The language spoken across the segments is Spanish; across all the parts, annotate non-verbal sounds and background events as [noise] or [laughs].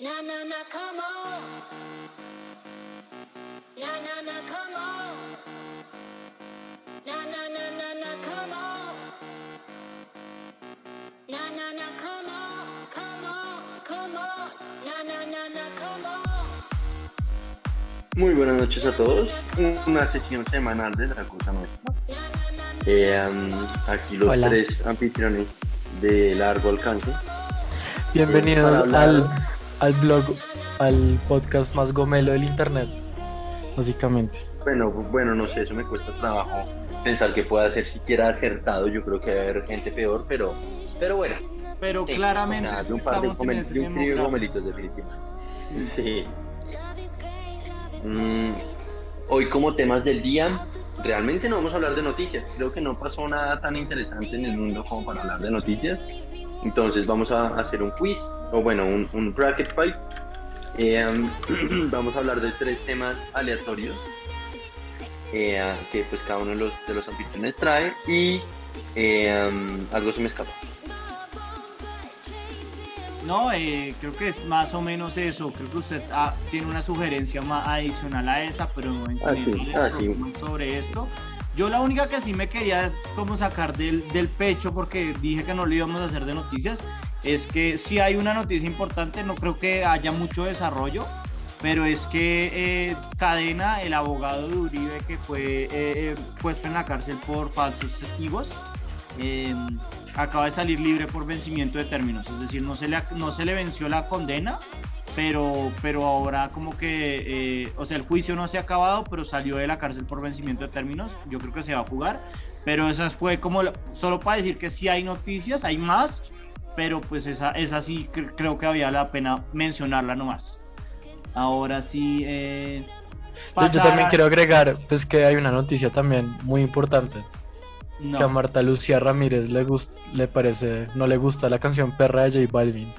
Na na na, come on. Na na na, come on. Na na na na na, come on. Na na na, come on, come on, come on. Na na na na, come on. Muy buenas noches a todos. Una sesión semanal de la cosa nuestra. Eh, um, aquí los Hola. tres anfitriones de largo alcance. Bienvenidos al, al blog, al podcast más gomelo del internet, básicamente. Bueno, bueno, no sé, eso me cuesta trabajo pensar que pueda ser siquiera acertado. Yo creo que va a haber gente peor, pero, pero bueno. Pero sí, claramente nada, de un par de, gomel- de un trío de gomelitos, definitivamente. Sí. Mm, hoy como temas del día, realmente no vamos a hablar de noticias. Creo que no pasó nada tan interesante en el mundo como para hablar de noticias. Entonces vamos a hacer un quiz, o bueno, un, un bracket fight. Eh, [clears throat] vamos a hablar de tres temas aleatorios eh, que pues cada uno de los, de los anfitriones trae y eh, algo se me escapa. No, eh, creo que es más o menos eso. Creo que usted ah, tiene una sugerencia más adicional a esa, pero no Ah, sí, ah, sí. más sobre esto. Yo la única que sí me quería es como sacar del, del pecho, porque dije que no lo íbamos a hacer de noticias, es que si hay una noticia importante, no creo que haya mucho desarrollo, pero es que eh, Cadena, el abogado de que fue eh, eh, puesto en la cárcel por falsos testigos, eh, acaba de salir libre por vencimiento de términos, es decir, no se le, no se le venció la condena, pero, pero ahora como que, eh, o sea, el juicio no se ha acabado, pero salió de la cárcel por vencimiento de términos, yo creo que se va a jugar, pero esa fue como, solo para decir que sí hay noticias, hay más, pero pues esa, esa sí cre- creo que había la pena mencionarla nomás. Ahora sí... Eh, yo también quiero agregar pues que hay una noticia también muy importante, no. que a Marta Lucía Ramírez le, le parece, no le gusta la canción Perra de J Balvin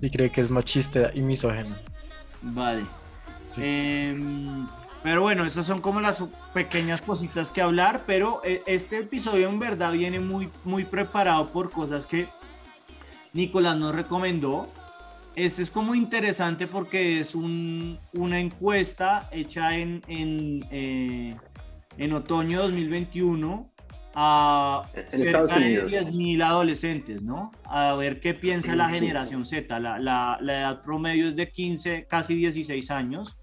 y cree que es machista y misógena. Vale. Sí. Em, pero bueno, esas son como las pequeñas cositas que hablar, pero eh, este episodio en verdad viene muy, muy preparado por cosas que Nicolás nos recomendó. Este es como interesante porque es un- una encuesta hecha en, en, eh, en otoño 2021 a En cerca de Unidos. 10.000 adolescentes, ¿no? A ver qué piensa la generación Z. La, la- la edad promedio es de 15, casi 16 años.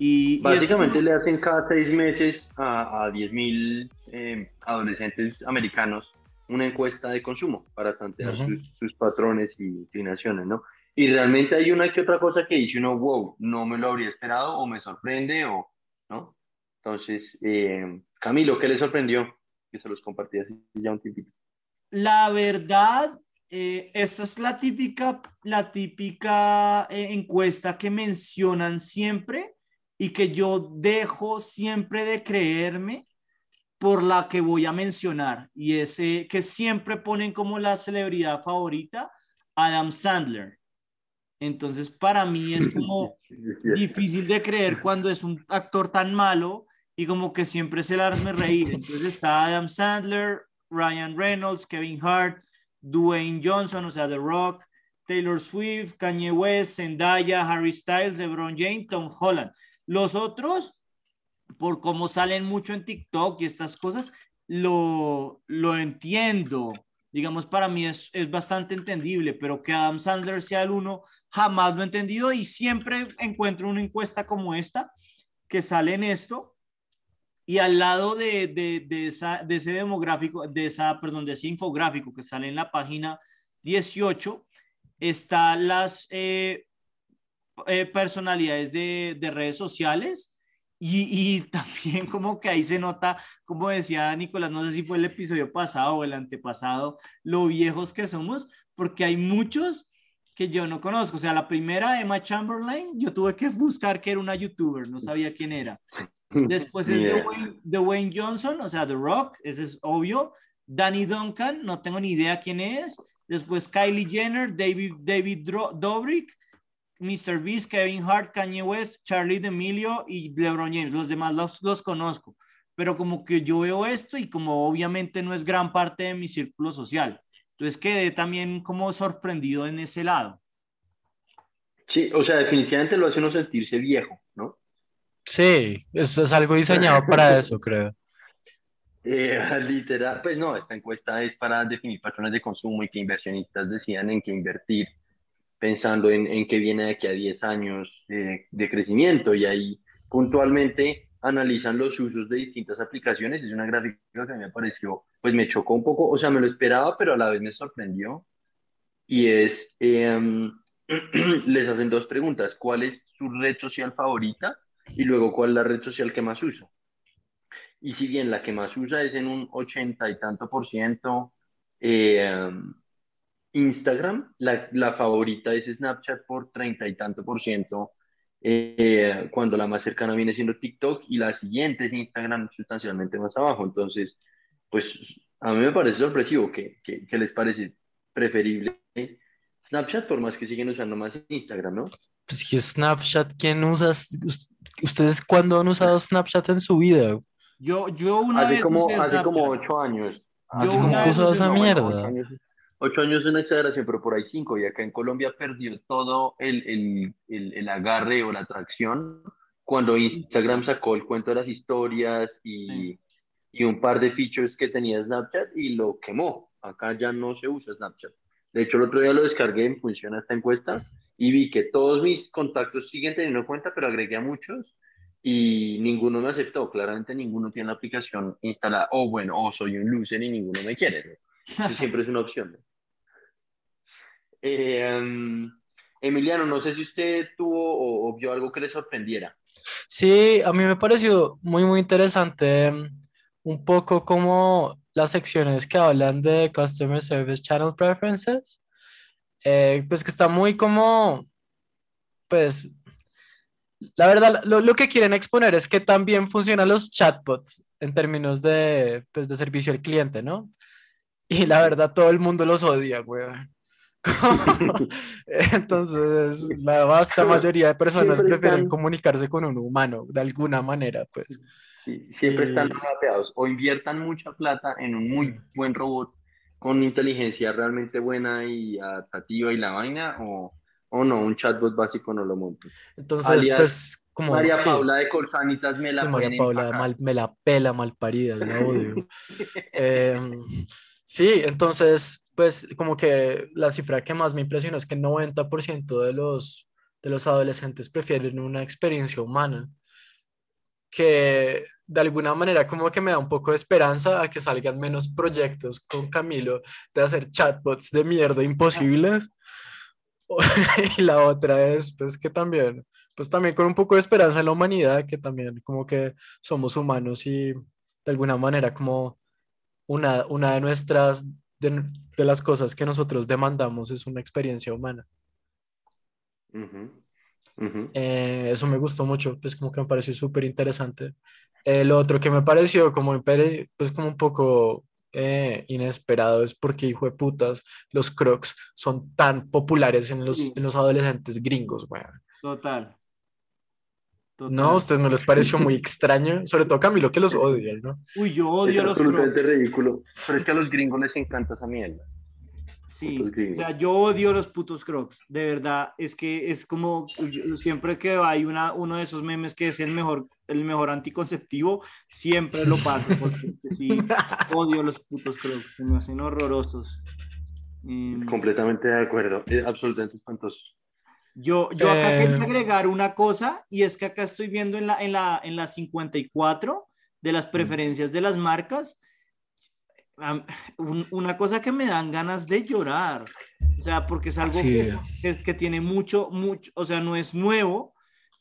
Y, y Básicamente como- le hacen cada seis meses a, a 10.000 eh, adolescentes americanos una encuesta de consumo para tantear Ujú. sus, sus patrones y inclinaciones, ¿no? Y realmente hay una que otra cosa que dice uno, wow, no me lo habría esperado o me sorprende o, ¿no? Entonces, eh, Camilo, ¿qué le sorprendió? Que se los compartí así ya un tipito. La verdad, eh, esta es la típica, la típica eh, encuesta que mencionan siempre y que yo dejo siempre de creerme por la que voy a mencionar. Y es eh, que siempre ponen como la celebridad favorita Adam Sandler. Entonces, para mí es como difícil de creer cuando es un actor tan malo y como que siempre se la hace reír. Entonces está Adam Sandler, Ryan Reynolds, Kevin Hart, Dwayne Johnson, o sea, The Rock, Taylor Swift, Kanye West, Zendaya, Harry Styles, LeBron James, Tom Holland. Los otros, por cómo salen mucho en TikTok y estas cosas, lo, lo entiendo. Digamos, para mí es, es bastante entendible, pero que Adam Sandler sea el uno, jamás lo he entendido y siempre encuentro una encuesta como esta que sale en esto y al lado de, de, de ese demográfico, de esa, perdón, de ese infográfico que sale en la página 18, están las eh, eh, personalidades de, de redes sociales y, y también como que ahí se nota, como decía Nicolás, no sé si fue el episodio pasado o el antepasado, lo viejos que somos, porque hay muchos que yo no conozco. O sea, la primera, Emma Chamberlain, yo tuve que buscar que era una youtuber, no sabía quién era. [laughs] Después es idea. Dwayne, Dwayne Johnson, o sea, The Rock, ese es obvio. Danny Duncan, no tengo ni idea quién es. Después Kylie Jenner, David, David Dobrik, Mr. Beast, Kevin Hart, Kanye West, Charlie D'Amelio y LeBron James. Los demás los, los conozco. Pero como que yo veo esto y como obviamente no es gran parte de mi círculo social. Entonces quedé también como sorprendido en ese lado. Sí, o sea, definitivamente lo hace uno sentirse viejo, ¿no? Sí, eso es algo diseñado [laughs] para eso, creo. Eh, literal, pues no, esta encuesta es para definir patrones de consumo y que inversionistas decidan en qué invertir, pensando en, en qué viene de aquí a 10 años eh, de crecimiento y ahí puntualmente analizan los usos de distintas aplicaciones. Es una gráfica que me pareció, pues me chocó un poco, o sea, me lo esperaba, pero a la vez me sorprendió. Y es, em, [clears throat] les hacen dos preguntas, ¿cuál es su red social favorita? Y luego, ¿cuál es la red social que más usa? Y si bien la que más usa es en un ochenta y tanto por ciento eh, Instagram, la, la, favorita es Snapchat por treinta y tanto por ciento, eh, cuando la más cercana viene siendo TikTok y la siguiente es Instagram sustancialmente más abajo. Entonces, pues a mí me parece sorpresivo que, que, que les parece preferible Snapchat, por más que siguen usando más Instagram, ¿no? Pues que Snapchat, ¿quién usa? ¿Ustedes cuándo han usado Snapchat en su vida? Yo, yo una hace vez como, usé hace Snapchat. como ocho años. Yo ¿Cómo una vez usé esa mierda? Ocho años, ocho años es una exageración, pero por ahí cinco. Y acá en Colombia perdió todo el, el, el, el agarre o la atracción cuando Instagram sacó el cuento de las historias y, Sí. y un par de features que tenía Snapchat y lo quemó. Acá ya no se usa Snapchat. De hecho, el otro día lo descargué en función a esta encuesta y vi que todos mis contactos siguen teniendo cuenta, pero agregué a muchos y ninguno me aceptó. Claramente ninguno tiene la aplicación instalada. O bueno, o soy un loser y ninguno me quiere. ¿no? Eso siempre es una opción. ¿no? Eh, Emiliano, no sé si usted tuvo o, o vio algo que le sorprendiera. Sí, a mí me pareció muy, muy interesante mm, un poco como las secciones que hablan de Customer Service Channel Preferences, eh, pues que está muy como, pues, la verdad, lo, lo que quieren exponer es que también funcionan los chatbots en términos de, pues, de servicio al cliente, ¿no? Y la verdad, todo el mundo los odia, weón. [laughs] Entonces, la vasta mayoría de personas Siempre prefieren están- comunicarse con un humano de alguna manera, pues. Sí, siempre están Eh, mapeados. O inviertan mucha plata en un muy buen robot con inteligencia realmente buena y adaptativa y la vaina, o, o no, un chatbot básico no lo monto. Entonces, Alias, pues, como María sí, Paula de Colsanitas me la sí, María Paula mal- me la pela mal parida, la odio. [laughs] Em, sí, entonces, pues, como que la cifra que más me impresionó es que 90% de los, de los adolescentes prefieren una experiencia humana, que de alguna manera como que me da un poco de esperanza a que salgan menos proyectos con Camilo de hacer chatbots de mierda imposibles. [laughs] Y la otra es, pues, que también, pues también con un poco de esperanza en la humanidad, que también como que somos humanos y de alguna manera como una, una de nuestras, de, de las cosas que nosotros demandamos es una experiencia humana. Eh, eso me gustó mucho, pues como que me pareció súper interesante. Eh, lo otro que me pareció como, pues como un poco eh, inesperado es porque, hijo de putas, los crocs son tan populares en los, Sí. en los adolescentes gringos, weón. Total. Total. ¿No? ¿A ustedes no les pareció muy [laughs] extraño? Sobre todo Camilo que los odia, ¿no? Uy, yo Es odio los absolutamente crocs. ridículo. Pero es que a los gringos les encanta esa mierda. Sí, o sea, yo odio los putos crocs. De verdad, es que es como yo- siempre que hay una, uno de esos memes que es el mejor, el mejor anticonceptivo, siempre lo paso. Porque sí, [laughs] odio los putos crocs. Se me hacen horrorosos. Completamente de acuerdo. Es absolutamente espantoso. Yo, yo acá Eh, quería agregar una cosa y es que acá estoy viendo en la, en la, en la 54 de las preferencias de las marcas una cosa que me dan ganas de llorar. O sea, porque es algo que, que, que tiene mucho, mucho, o sea, no es nuevo,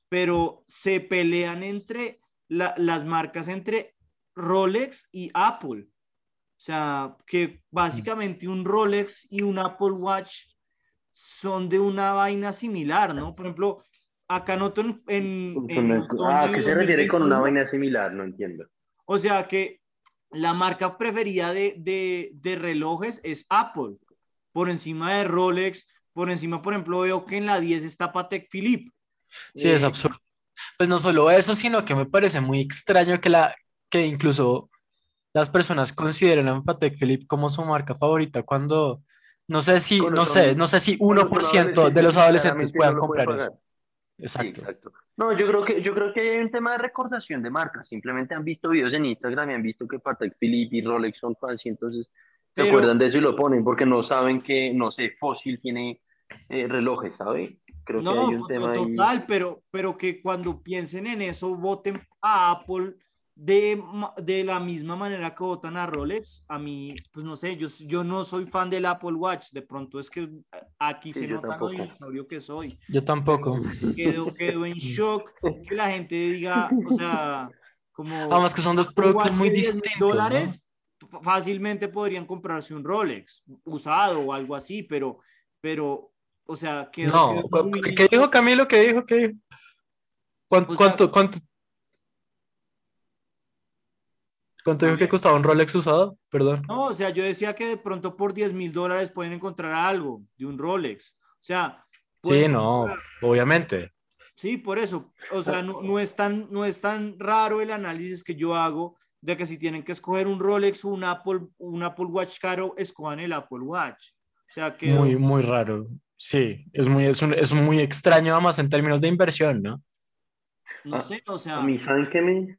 pero se pelean entre la- las marcas entre Rolex y Apple. O sea, que básicamente un Rolex y un Apple Watch son de una vaina similar, ¿no? Por ejemplo, acá noto en... en- ah, ¿qué se refiere con una 2021? vaina similar? No entiendo. O sea que la marca preferida de, de, de relojes es Apple, por encima de Rolex, por encima, por ejemplo, veo que en la 10 está Patek Philippe. Sí, es Eh, absurdo. Pues no solo eso, sino que me parece muy extraño que, la, que incluso las personas consideren a Patek Philippe como su marca favorita cuando No sé si, Con no sé, no sé si con 1% otro de los adolescentes puedan no lo puede comprar eso. Sí, Exacto. No, yo creo que yo creo que hay un tema de recordación de marcas. Simplemente han visto videos en Instagram y han visto que Patek Philippe y Rolex son fancy, entonces se acuerdan de eso y lo ponen porque no saben que, no sé, Fossil tiene eh, relojes, ¿sabe? Creo que No, hay un to- tema ahí. total, pero, pero que cuando piensen en eso, voten a Apple de, de la misma manera que votan a Rolex. A mí, pues no sé, yo, yo no soy fan del Apple Watch. De pronto es que aquí Sí, se nota lo dinosaurio que soy. Yo tampoco. Quedo, quedo en shock [laughs] que la gente diga, o sea, como... Además que son dos productos watch muy de 10.000 distintos, dólares, fácilmente podrían comprarse un Rolex usado o algo así, pero, pero, o sea, quedó, No, quedó muy ¿qué, qué dijo Camilo? ¿Qué dijo? ¿Qué dijo? ¿Cuánto, O sea- cuánto, cuánto, cuánto dijo que costaba un Rolex usado? Perdón. No, o sea, yo decía que de pronto por 10 mil dólares pueden encontrar algo de un Rolex. O sea, Sí, pueden no, comprar- obviamente. Sí, por eso. O sea, no, no es tan, no es tan raro el análisis que yo hago de que si tienen que escoger un Rolex o un Apple, un Apple Watch caro, escojan el Apple Watch. O sea, que Muy, muy raro. Sí, es muy, es, un- es muy extraño, además en términos de inversión, ¿no? no sé, o sea, A mí, ¿saben qué me,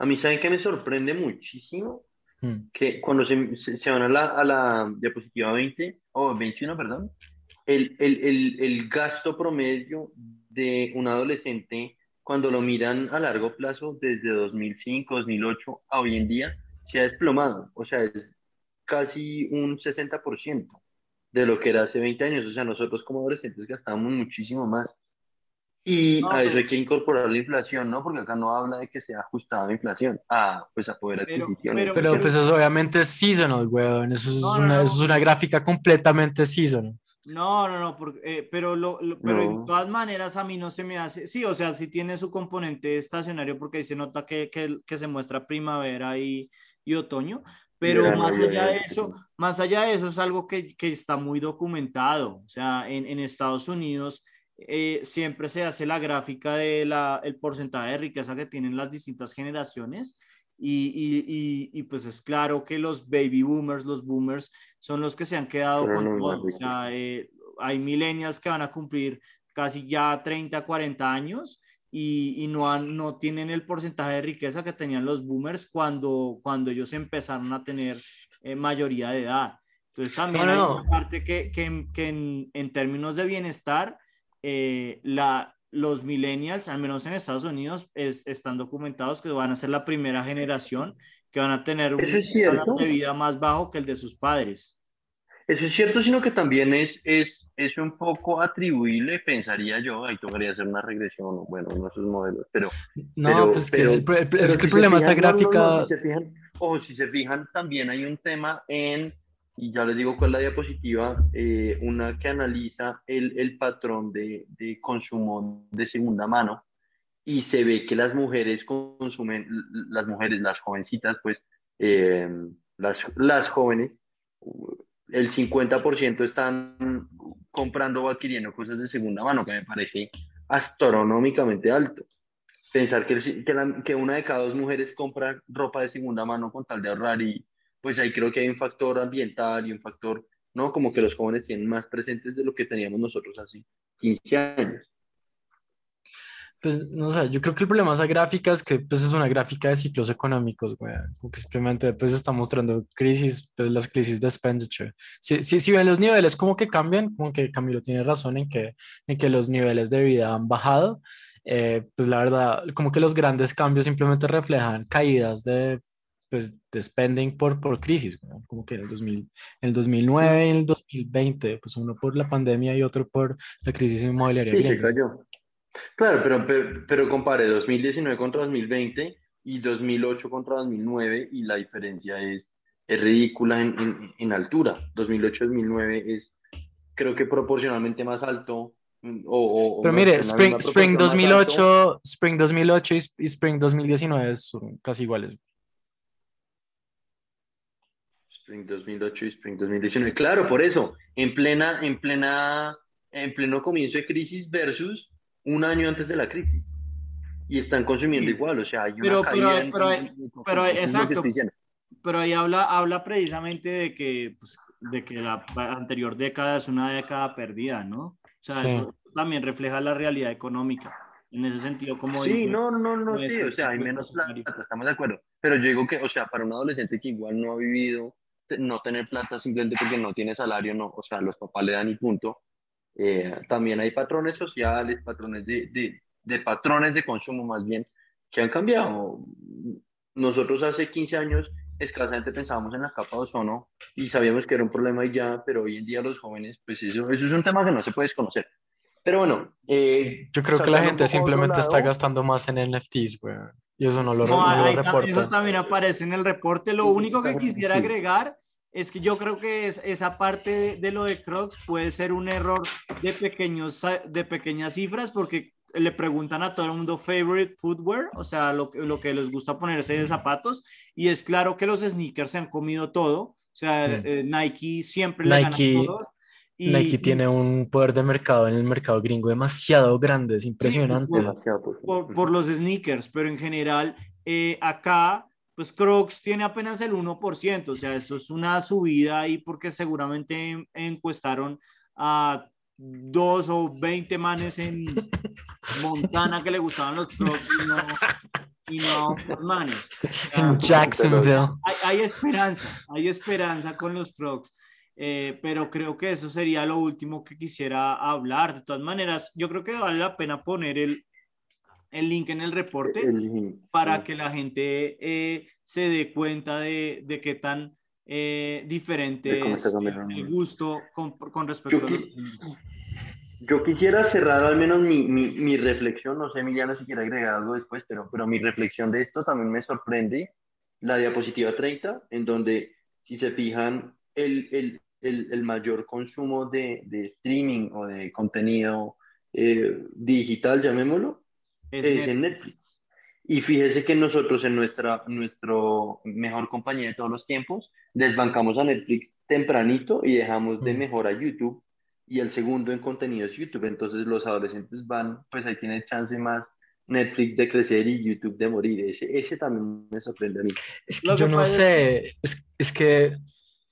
a mí, ¿saben qué me sorprende muchísimo? Mm. Que cuando se, se, se van a la, a la diapositiva 20, o 21, perdón, el, el, el, el gasto promedio de un adolescente, cuando lo miran a largo plazo, desde 2005, 2008 a hoy en día, se ha desplomado. O sea, es casi un 60% de lo que era hace 20 años. O sea, nosotros como adolescentes gastábamos muchísimo más. Y No, a eso pero- hay que incorporar la inflación, ¿no? Porque acá no habla de que sea ajustada a inflación, a, pues a poder Pero- adquisición. pero- Pero pues eso obviamente es seasonal, weón. Eso es, No, una, no. eso es una gráfica completamente seasonal. No, no, no, porque, eh, pero, lo, lo- pero No. de todas maneras a mí no se me hace, sí, o sea, sí tiene su componente estacionario porque ahí se nota que, que, que se muestra primavera y, y otoño, pero más allá de eso, más allá de eso es algo que, que está muy documentado, o sea, en, en Estados Unidos eh, siempre se hace la gráfica del el porcentaje de riqueza que tienen las distintas generaciones y, y, y, y, pues es claro que los baby boomers, los boomers, son los que se han quedado Fueron con todo. O sea, eh, hay millennials que van a cumplir casi ya 30, 40 años y, y no, han, no tienen el porcentaje de riqueza que tenían los boomers cuando, cuando ellos empezaron a tener eh, mayoría de edad. Entonces también No, no, hay una parte que, que, que en, en términos de bienestar, eh, la, los millennials, al menos en Estados Unidos, es, están documentados que van a ser la primera generación que van a tener un estándar cierto. de vida más bajo que el de sus padres. Eso es cierto, sino que también es, es, es un poco atribuible, pensaría yo, ahí tocaría hacer una regresión, bueno, uno de esos modelos, pero, No, Pero- pues que pero- el- pero es si que el se problema esta fijan, no, no, gráfica. no, si se fijan, o si se fijan, también hay un tema en, y ya les digo cuál es la diapositiva, eh, una que analiza el, el patrón de, de consumo de segunda mano, y se ve que las mujeres consumen, las mujeres, las jovencitas, pues, eh, las, las jóvenes, el 50% están comprando o adquiriendo cosas de segunda mano, que me parece astronómicamente alto. Pensar que, que, que una de cada dos mujeres compra ropa de segunda mano con tal de ahorrar y pues ahí creo que hay un factor ambiental y un factor, ¿no? Como que los jóvenes tienen más presentes de lo que teníamos nosotros hace 15 años. Pues no sé, yo creo que el problema de esa gráfica es que pues, es una gráfica de ciclos económicos, güey. Como que simplemente pues, está mostrando crisis, pues, las crisis de expenditure. Si, si, si ven los niveles como que cambian, como que Camilo tiene razón en que, en que los niveles de vida han bajado, eh, pues la verdad, como que los grandes cambios simplemente reflejan caídas de, pues, de spending por, por crisis, güey. Como que en el, 2000, en el 2009 y en el 2020, pues uno por la pandemia y otro por la crisis inmobiliaria Sí, cayó. Claro, pero, pero, pero compare 2019 contra 2020 y 2008 contra 2009 y la diferencia es, es ridícula en, en, en altura. 2008-2009 es, creo que proporcionalmente más alto. mm, O, o- o Pero no, mire, Spring, Spring proporción más alto. 2008, Spring 2008 y, y Spring 2019 son casi iguales. Spring 2008 y Spring 2019. Claro, por eso, en plena, en plena, en pleno comienzo de crisis versus un año antes de la crisis. Y están consumiendo Sí. igual, o sea, hay una Pero- caída pero- en- pero- en- en- pero que exacto. Pero ahí habla, habla precisamente de que pues, de que la anterior década es una década perdida, ¿no? O sea, Sí. eso también refleja la realidad económica. En ese sentido, como Sí, digo, no, no, no, no sí, es o sea, hay menos plata, estamos de acuerdo. Pero yo digo que, o sea, para un adolescente que igual no ha vivido, no tener plata simplemente porque no tiene salario, no, o sea, los papás le dan y punto. Eh, también hay patrones sociales, patrones de, de, de patrones de consumo más bien, que han cambiado. Nosotros hace 15 años escasamente pensábamos en la capa de ozono y sabíamos que era un problema y ya, pero hoy en día los jóvenes, pues eso, eso es un tema que no se puede desconocer. Pero bueno, eh, Yo creo que la gente simplemente está gastando más en NFTs, weón. Y eso no lo, No, no lo eso reportan. también aparece en el reporte. Lo único que quisiera agregar es que yo creo que es- esa parte de, de lo de Crocs puede ser un error de, pequeños, de pequeñas cifras porque le preguntan a todo el mundo favorite footwear, o sea, lo, que- lo que les gusta ponerse de zapatos, y es claro que los sneakers se han comido todo, o sea, Mm. eh, Nike siempre le gana Nike- todo. y- Nike tiene un poder de mercado en el mercado gringo demasiado grande, es impresionante. por- por, por los sneakers, pero en general eh, acá, pues Crocs tiene apenas el 1%, o sea, eso es una subida ahí porque seguramente en- encuestaron a dos o 20 manes en Montana que le gustaban los Crocs y no, y no los manes. O sea, En Jacksonville. hay, hay esperanza, hay esperanza con los Crocs. eh, pero creo que eso sería lo último que quisiera hablar. De todas maneras, yo creo que vale la pena poner el, el link en el reporte el- para que la gente eh, se dé cuenta de, de qué tan eh, diferente es el gusto con, con respecto Yo a los Yo quisiera cerrar al menos mi, mi, mi reflexión, no sé Emiliano si quiere agregar algo después, pero, pero mi reflexión de esto también me sorprende, la diapositiva 30, en donde si se fijan el, el, el, el mayor consumo de, de streaming o de contenido eh, digital, llamémoslo, Es es net- en Netflix. Y fíjese que nosotros en nuestra nuestro mejor compañía de todos los tiempos, desbancamos a Netflix tempranito y dejamos de Mm. mejor a YouTube. Y el segundo en contenido es YouTube. Entonces los adolescentes van, pues ahí tiene chance más Netflix de crecer y YouTube de morir. Ese, ese también me sorprende a mí. Es Lo que yo que no es sé, es, es que,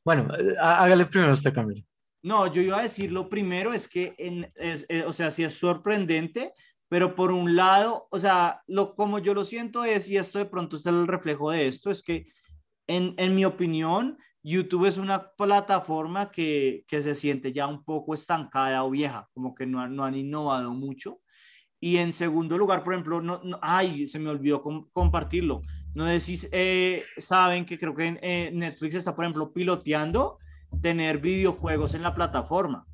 bueno, há- hágale primero usted, Camilo. No, yo iba a decir lo primero es que, en, es, eh, o sea, sí es sorprendente, pero por un lado, o sea, lo, como yo lo siento es, y esto de pronto es el reflejo de esto, es que en, en mi opinión, YouTube es una plataforma que, que se siente ya un poco estancada o vieja, como que no, han- no han innovado mucho. Y en segundo lugar, por ejemplo, no, no- ay, se me olvidó com- compartirlo. No sé si eh, saben que creo que eh, Netflix está, por ejemplo, piloteando tener videojuegos en la plataforma.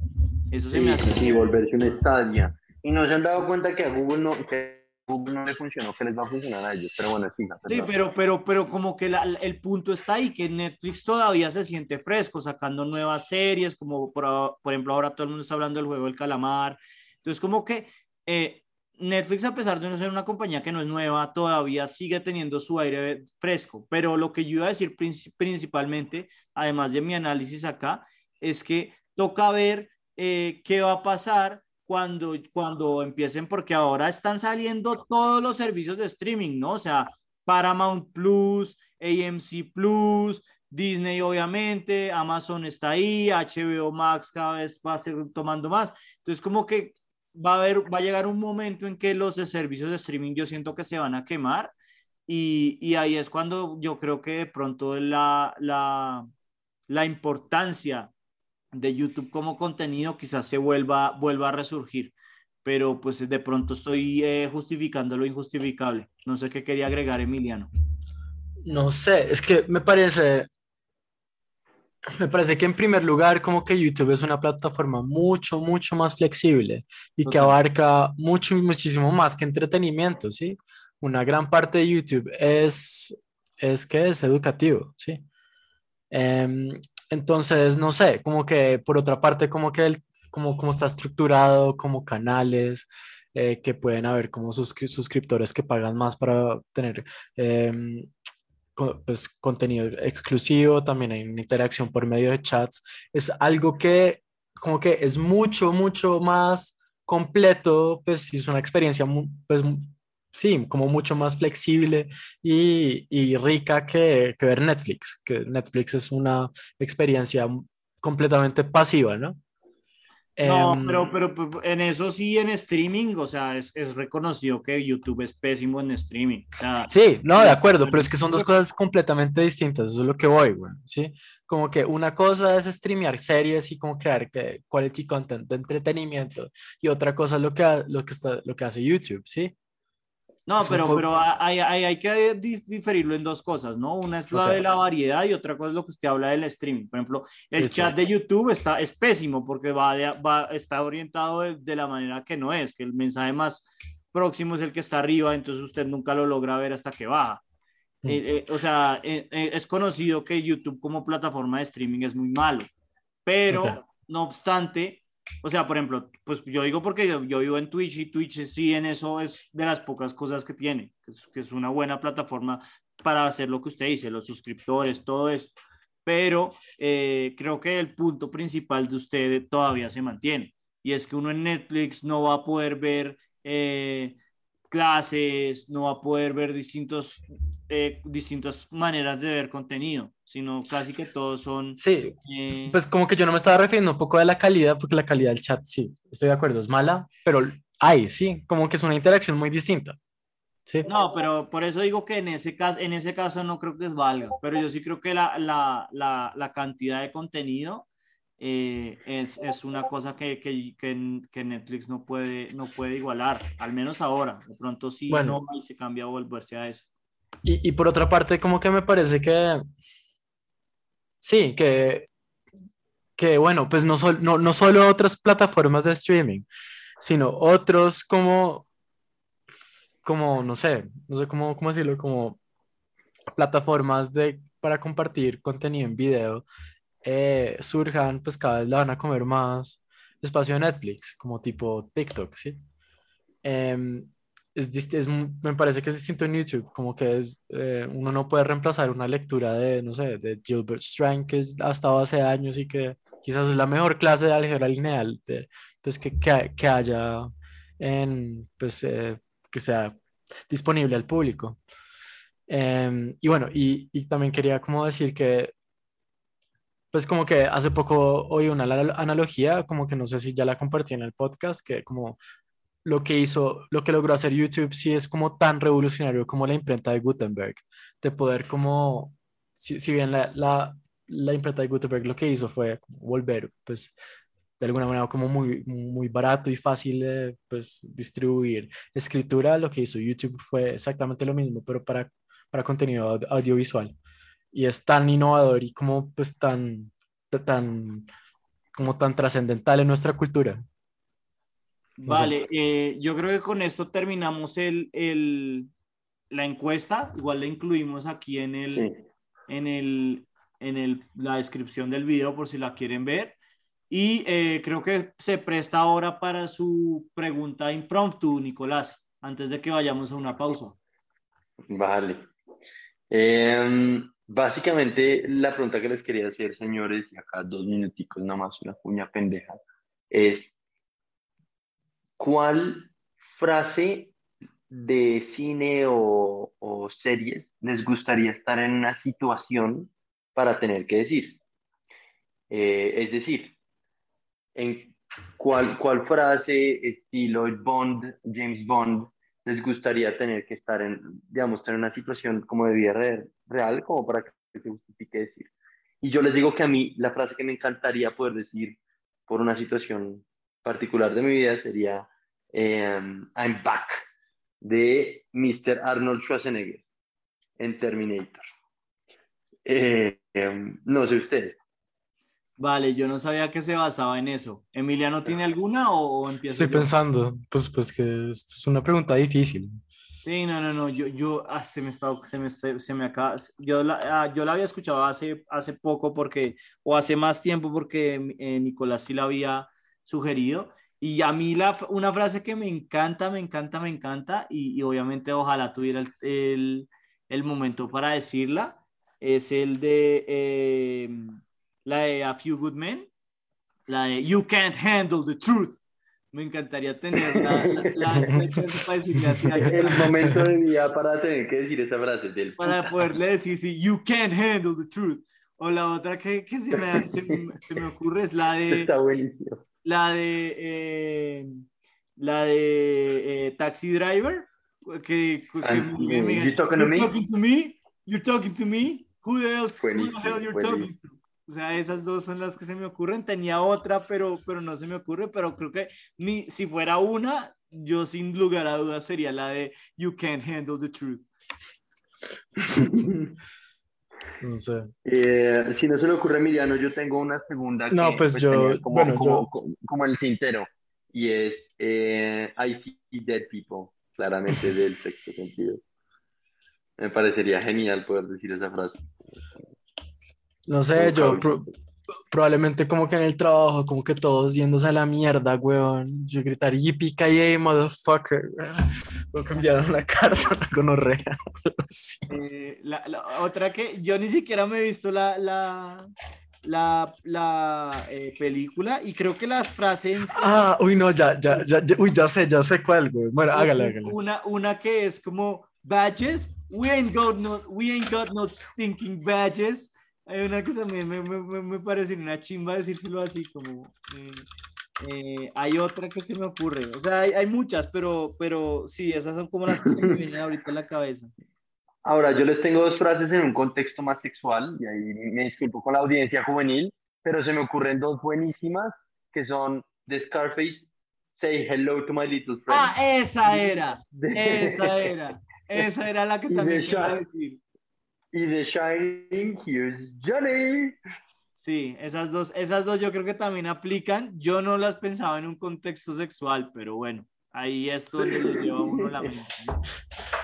Eso se me hace. sí, volverse una estadia. Y no se han dado cuenta que a Google no, que a Google no le funcionó, que les va a funcionar a ellos. Pero bueno, sí, la Sí, pero, pero, pero como que la- el punto está ahí, que Netflix todavía se siente fresco, sacando nuevas series, como por, por ejemplo ahora todo el mundo está hablando del juego del calamar. Entonces como que eh, Netflix, a pesar de no ser una compañía que no es nueva, todavía sigue teniendo su aire fresco. Pero lo que yo iba a decir princi- principalmente, además de mi análisis acá, es que toca ver eh, qué va a pasar cuando, cuando empiecen, porque ahora están saliendo todos los servicios de streaming, ¿no? O sea, Paramount Plus, AMC Plus, Disney obviamente, Amazon está ahí, HBO Max cada vez va a ser tomando más. Entonces, como que va a haber, va a llegar un momento en que los de servicios de streaming yo siento que se van a quemar y, y ahí es cuando yo creo que de pronto la, la, la importancia de YouTube como contenido quizás se vuelva, vuelva a resurgir. Pero pues de pronto estoy eh, justificando lo injustificable. No sé qué quería agregar Emiliano. No sé, es que me parece, me parece que en primer lugar como que YouTube es una plataforma mucho, mucho más flexible y que abarca mucho, muchísimo más que entretenimiento, ¿sí? Una gran parte de YouTube es, es que es educativo, ¿sí? Em, entonces, no sé, como que por otra parte, como que el, como, como está estructurado, como canales, eh, que pueden haber como suscri- suscriptores que pagan más para tener em, pues, contenido exclusivo, también hay una interacción por medio de chats. Es algo que como que es mucho, mucho más completo, pues es una experiencia, pues sí, como mucho más flexible y, y rica que, que ver Netflix, que Netflix es una experiencia completamente pasiva, ¿no? No, Em, pero, pero, en eso sí, en streaming, o sea, es, es reconocido que YouTube es pésimo en streaming. O sea, Sí, no, de acuerdo, pero es que son dos cosas completamente distintas, eso es lo que voy, güey, ¿sí? Como que una cosa es streamear series y como crear quality content de entretenimiento y otra cosa es lo que, lo que, está, lo que hace YouTube, ¿sí? No, pero, pero hay, hay, hay que di- diferirlo en dos cosas, ¿no? Una es la Ok. de la variedad y otra cosa es lo que usted habla del streaming. Por ejemplo, el chat de YouTube está, es pésimo porque va, de- va está orientado de, de la manera que no es, que el mensaje más próximo es el que está arriba, entonces usted nunca lo logra ver hasta que baja. Mm. Eh, eh, o sea, eh, eh, es conocido que YouTube como plataforma de streaming es muy malo, pero Ok. no obstante, o sea, por ejemplo, pues yo digo porque yo, yo vivo en Twitch y Twitch sí en eso es de las pocas cosas que tiene, que es, una buena plataforma para hacer lo que usted dice, los suscriptores, todo esto. Pero eh, creo que el punto principal de usted todavía se mantiene y es que uno en Netflix no va a poder ver eh, clases, no va a poder ver distintos, eh, distintas maneras de ver contenido, sino casi que todos son... Sí, eh, pues como que yo no me estaba refiriendo un poco de la calidad, porque la calidad del chat, sí, estoy de acuerdo, es mala, pero hay, sí, como que es una interacción muy distinta, sí. No, pero por eso digo que en ese caso, en ese caso no creo que es valga, pero yo sí creo que la, la, la, la cantidad de contenido eh, es, es una cosa que, que, que, Netflix no puede, no puede igualar, al menos ahora. De pronto sí, Bueno. no, y se cambia a volverse a eso. Y, por otra parte, como que me parece que, sí, que, que bueno, pues no, sol- no, no solo otras plataformas de streaming, sino otros como, como, no sé, no sé cómo, cómo decirlo, como plataformas de, para compartir contenido en video, eh, surjan, pues cada vez le van a comer más espacio a Netflix, como tipo TikTok, ¿sí? Em, es, es me parece que es distinto en YouTube, como que es, eh, uno no puede reemplazar una lectura de, no sé, de Gilbert Strang, que ha estado hace años y que quizás es la mejor clase de álgebra lineal de, pues, que, que, que haya en, pues, eh, que sea disponible al público. Em, y bueno, y, y también quería como decir que, pues como que hace poco oí una analogía, como que no sé si ya la compartí en el podcast, que como lo que hizo, lo que logró hacer YouTube sí es como tan revolucionario como la imprenta de Gutenberg, de poder como, si, si bien la, la, la imprenta de Gutenberg lo que hizo fue volver, pues, de alguna manera como muy, muy barato y fácil de, pues, distribuir escritura, lo que hizo YouTube fue exactamente lo mismo, pero para, para contenido aud- audiovisual. Y es tan innovador y como, pues, tan, tan, como tan trascendental en nuestra cultura. Vale, eh, yo creo que con esto terminamos el, el, la encuesta. Igual la incluimos aquí en el, Sí. en el, en el, la descripción del video por si la quieren ver. Y eh, creo que se presta ahora para su pregunta impromptu, Nicolás, antes de que vayamos a una pausa. Vale. Em, básicamente, la pregunta que les quería hacer, señores, y acá dos minuticos, nada más una cuña pendeja, es ¿cuál frase de cine o, o series les gustaría estar en una situación para tener que decir? Eh, es decir, ¿en cuál, cuál frase estilo Bond, James Bond, les gustaría tener que estar en, digamos, tener una situación como de vida re- real, como para que se justifique decir. Y yo les digo que a mí la frase que me encantaría poder decir por una situación particular de mi vida sería em, I'm back de Mr. Arnold Schwarzenegger en Terminator. Eh, em, no sé ustedes. Vale, yo no sabía que se basaba en eso. ¿Emiliano tiene alguna o, o empiezo Estoy yo? pensando, pues, pues que esto es una pregunta difícil. Sí, no, no, no, yo, yo, ah, se me está, se me, se, se me acaba, yo la, ah, yo la había escuchado hace, hace poco porque, o hace más tiempo porque eh, Nicolás sí la había sugerido, y a mí la, una frase que me encanta, me encanta, me encanta, y, y obviamente ojalá tuviera el, el, el momento para decirla, es el de, eh, la de A Few Good Men, la de You Can't Handle the Truth. Me encantaría tener la, la, la- [laughs] la. El momento de vida para tener que decir esa frase del para poderle decir si you can't handle the truth o la otra que, que se, me, se, se me ocurre es la de, está buenísimo. La de, eh, la de eh, Taxi Driver. Que, que- que me- You talking to You're me? talking to me? You're talking to me? Who else? Who the Buenísimo, hell you're buenísimo. talking to? O sea, esas dos son las que se me ocurren. Tenía otra, pero, pero no se me ocurre. Pero creo que ni, si fuera una, yo sin lugar a dudas sería la de You can't handle the truth. [laughs] No sé. Eh, si no se le ocurre a Emiliano, yo tengo una segunda que No, pues yo- como, bueno, como, yo- como, como el tintero y es eh, I see dead people, claramente [laughs] del sexto sentido. Me parecería genial poder decir esa frase. No sé, yo pro- probablemente como que en el trabajo, como que todos yéndose a la mierda, weón. Yo gritaría yippee motherfucker. [laughs] O cambiaron la [laughs] carta con orrea. [laughs] Sí. Eh, la, la otra que yo ni siquiera me he visto la, la, la, la eh, película y creo que las frases. Ah, uy, no, ya, ya, ya, ya- uy, ya sé, ya sé cuál, güey. Bueno, hágale, hágale. Una, una que es como badges. We ain't got no, we ain't got no stinking badges. Hay una que también me, me, me, me parece una chimba decírselo así como. eh, eh, hay otra que se me ocurre. O sea, hay, hay muchas, pero, pero sí, esas son como las que se me vienen ahorita a la cabeza. Ahora, yo les tengo dos frases en un contexto más sexual, y ahí me disculpo con la audiencia juvenil, pero se me ocurren dos buenísimas, que son de Scarface, Say Hello to My Little Friend. Ah, esa era. Esa era. [laughs] Esa era la que también quería decir. Y de Shining, Here's Johnny. Sí, esas dos, esas dos yo creo que también aplican. Yo no las pensaba en un contexto sexual, pero bueno, ahí es donde le lleva a uno la [laughs] mente. ¿no?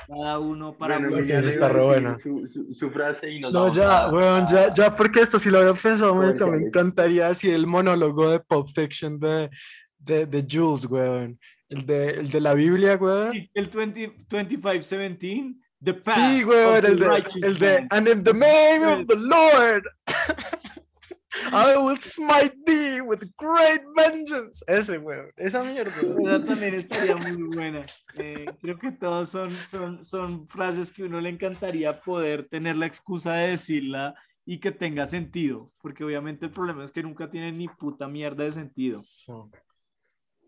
Cada uno para Bueno, esa iba está a re buena. Su, su- su frase y nos No, vamos ya, a- weón, ya, ya, porque esto sí lo había pensado, ahorita, me encantaría decir el monólogo de Pulp Fiction de, de, de Jules, weón. El de, el de la Biblia, weón. El 20, 2517, The Path Sí, the el de, el de, and in the name of the Lord, [laughs] I will smite thee with great vengeance. Ese, weón, esa mierda. Esa también estaría muy buena. Eh, creo que todos son, son, son frases que uno le encantaría poder tener la excusa de decirla y que tenga sentido, porque obviamente el problema es que nunca tienen ni puta mierda de sentido. Sí.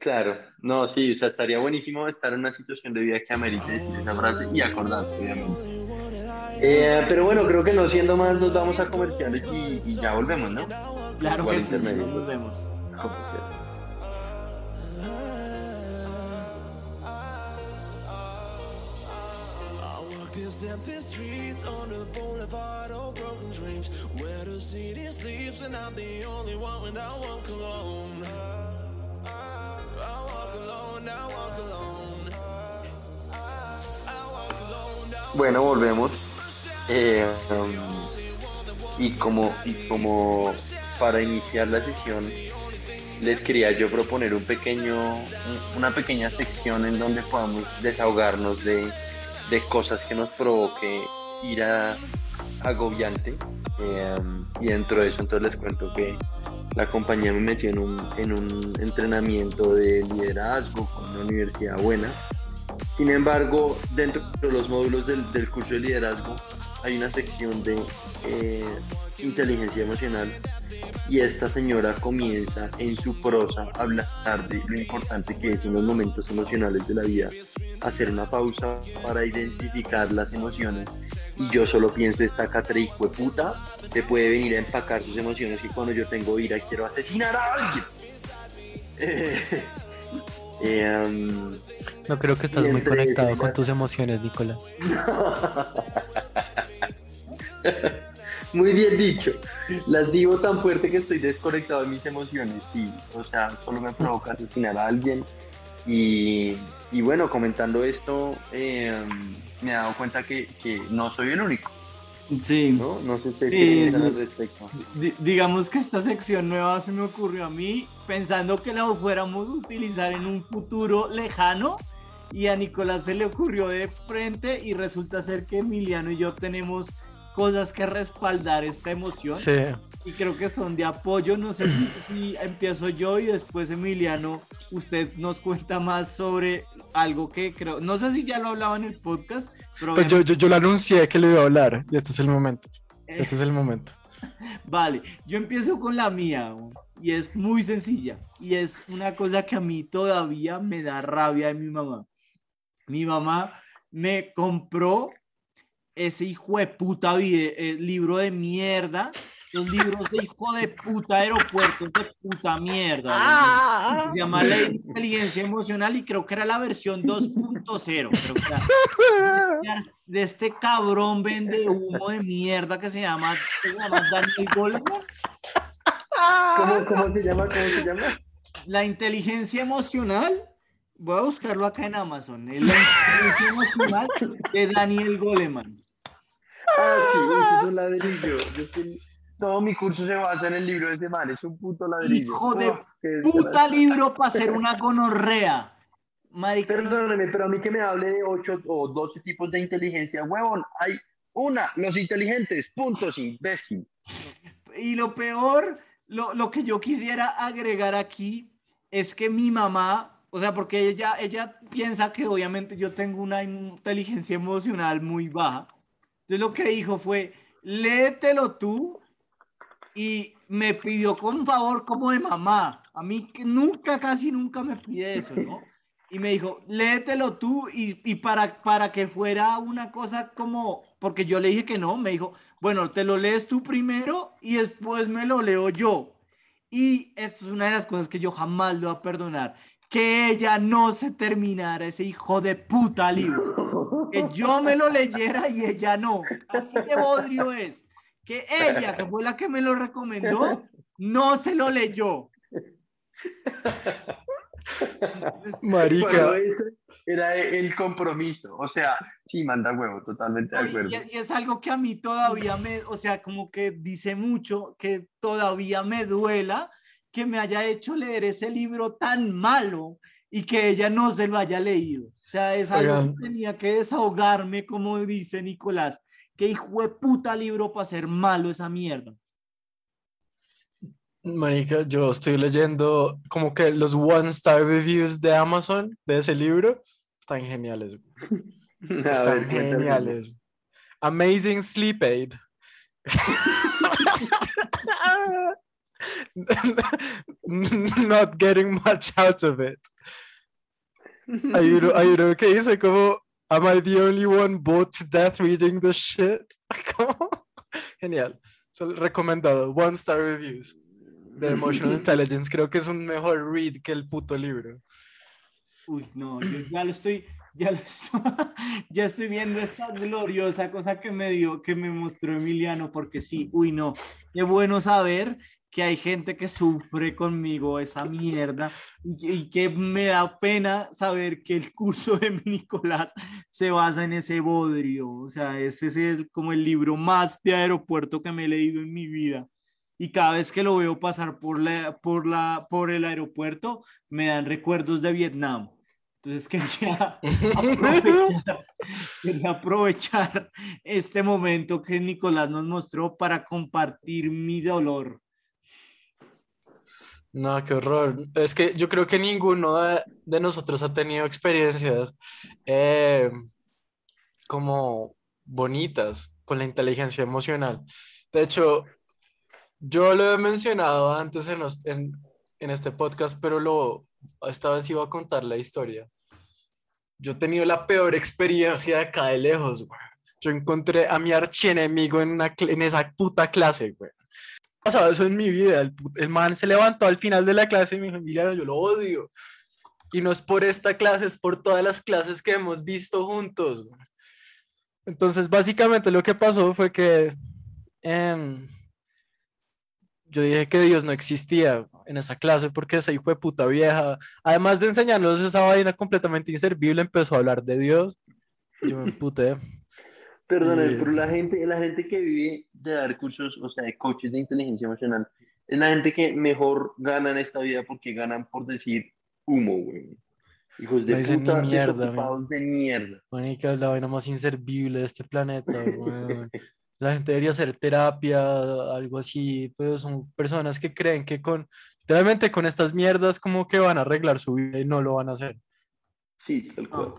Claro, no, sí, o sea, estaría buenísimo estar en una situación de vida que amerite decir esa frase y acordarse, obviamente. Eh, pero bueno, creo que no siendo más, nos vamos a comerciales y, y ya volvemos, ¿no? Claro que sí, intermedio. nos vemos. Comerciales. I walk these empty streets on the boulevard of broken dreams Where the city sleeps and I'm the only one without one cologne Bueno, volvemos. Eh, um, y como, y como para iniciar la sesión, les quería yo proponer un pequeño, un- una pequeña sección en donde podamos desahogarnos de, de cosas que nos provoque ira agobiante. Eh, um, y dentro de eso entonces les cuento que la compañía me metió en un, en un entrenamiento de liderazgo con una universidad buena. Sin embargo, dentro de los módulos del, del curso de liderazgo hay una sección de eh, inteligencia emocional y esta señora comienza en su prosa a hablar de lo importante que es en los momentos emocionales de la vida hacer una pausa para identificar las emociones y yo solo pienso esta catre hijo de puta te puede venir a empacar sus emociones y cuando yo tengo ira quiero asesinar a alguien [laughs] Eh, eh, um, No creo que estás muy conectado con tus [laughs] emociones, Nicolás. [laughs] Muy bien dicho. Las digo tan fuerte que estoy desconectado de mis emociones. Sí, o sea, solo me provoca asesinar a alguien. Y, y bueno, comentando esto, eh, me he dado cuenta que, que no soy el único, Sí. ¿no? No sé ustedes Sí, al respecto. Di- digamos que esta sección nueva se me ocurrió a mí pensando que la fuéramos a utilizar en un futuro lejano y a Nicolás se le ocurrió de frente y resulta ser que Emiliano y yo tenemos cosas que respaldar esta emoción Sí. y creo que son de apoyo. No sé si, empiezo yo y después Emiliano, usted nos cuenta más sobre algo que creo, no sé si ya lo hablaba en el podcast, pero Pues yo, yo, yo lo anuncié que lo iba a hablar y este es el momento. Este es el momento. [laughs] Vale, yo empiezo con la mía y es muy sencilla y es una cosa que a mí todavía me da rabia de mi mamá. Mi mamá me compró ese hijo de puta vide- eh, libro de mierda, los libros de hijo de puta aeropuertos de puta mierda. weón. Se llama de Inteligencia Emocional y creo que era la versión 2.0. creo que era De este cabrón vende humo de mierda que se llama, se llama Daniel Goleman. ¿Cómo, ¿Cómo se llama? ¿Cómo se llama? La inteligencia emocional. Voy a buscarlo acá en Amazon. Es la inteligencia emocional de Daniel Goleman. Ah, sí, [laughs] es un ladrillo. Yo sí- todo mi curso se basa en el libro de ese man, es un puto ladrillo. Hijo de Puta libro para hacer una gonorrea. Marica, Perdóname, pero a mí que me hable de 8 o 12 tipos de inteligencia, huevón, hay una, los inteligentes, puntos, imbécil. Y lo peor, lo, lo que yo quisiera agregar aquí es que mi mamá, o sea, porque ella, ella piensa que obviamente yo tengo una inteligencia emocional muy baja. Entonces lo que dijo fue, léetelo tú y me pidió con favor como de mamá. A mí que nunca, casi nunca me pide eso. Y me dijo, léetelo tú y, y para, para que fuera una cosa como, porque yo le dije que no, me dijo, bueno, te lo lees tú primero y después me lo leo yo. Y esto es una de las cosas que yo jamás le voy a perdonar, que ella no se terminara ese hijo de puta libro, que yo me lo leyera y ella no. Así de bodrio es, que ella, que fue la que me lo recomendó, no se lo leyó. Marica, Bueno, ese era el compromiso, o sea, sí, manda huevo, totalmente de acuerdo. Y, y es algo que a mí todavía me, o sea, como que dice mucho, que todavía me duela que me haya hecho leer ese libro tan malo y que ella no se lo haya leído. O sea, es algo Oigan. que tenía que desahogarme, como dice Nicolás. Que hijo de puta libro para ser malo esa mierda. marica, yo estoy leyendo como que los one star reviews de Amazon de ese libro están geniales. [laughs] Están ver, cuéntame. geniales. Amazing sleep aid. [laughs] Not getting much out of it. Hay uno, hay [laughs] uno que dice como, Am I the only one bored to death reading this shit? [laughs] Como, Genial. So, recomendado. One star reviews. De Emotional [laughs] Intelligence. Creo que es un mejor read que el puto libro. Uy, no, yo ya lo estoy, ya lo estoy, ya estoy viendo esta gloriosa cosa que me dio, que me mostró Emiliano, porque sí, uy, no, qué bueno saber que hay gente que sufre conmigo esa mierda y, y que me da pena saber que el curso de Nicolás se basa en ese bodrio, o sea, ese es el- como el libro más de aeropuerto que me he leído en mi vida. Y cada vez que lo veo pasar por, la, por, la, por el aeropuerto, me dan recuerdos de Vietnam. Entonces [laughs] quería aprovechar, quería aprovechar este momento que Nicolás nos mostró para compartir mi dolor. No, qué horror. Es que yo creo que ninguno de, nosotros ha tenido experiencias eh, como bonitas con la inteligencia emocional. De hecho, yo lo he mencionado antes en, los- en, en este podcast, pero lo, esta vez iba a contar la historia. Yo he tenido la peor experiencia de acá de lejos. Yo encontré a mi archienemigo en, una en esa puta clase, güey pasado eso en mi vida. El, man se levantó al final de la clase y me dijo, Emiliano, yo lo odio. Y no es por esta clase, es por todas las clases que hemos visto juntos. güey". Entonces, básicamente lo que pasó fue que em, yo dije que Dios no existía en esa clase porque esa hijo de puta vieja, además de enseñarnos esa vaina completamente inservible, empezó a hablar de Dios. Yo me emputé. Perdóname, Eh, pero la gente, la gente que vive de dar cursos, o sea, de coaches de inteligencia emocional, es la gente que mejor gana en esta vida porque ganan por decir humo, güey. Hijos de No dicen ni puta, mierda, de mierda. Es la vaina más inservible de este planeta. [laughs] La gente debería hacer terapia, algo así, pues son personas que creen que con, literalmente con estas mierdas como que van a arreglar su vida y no lo van a hacer. Sí, tal cual.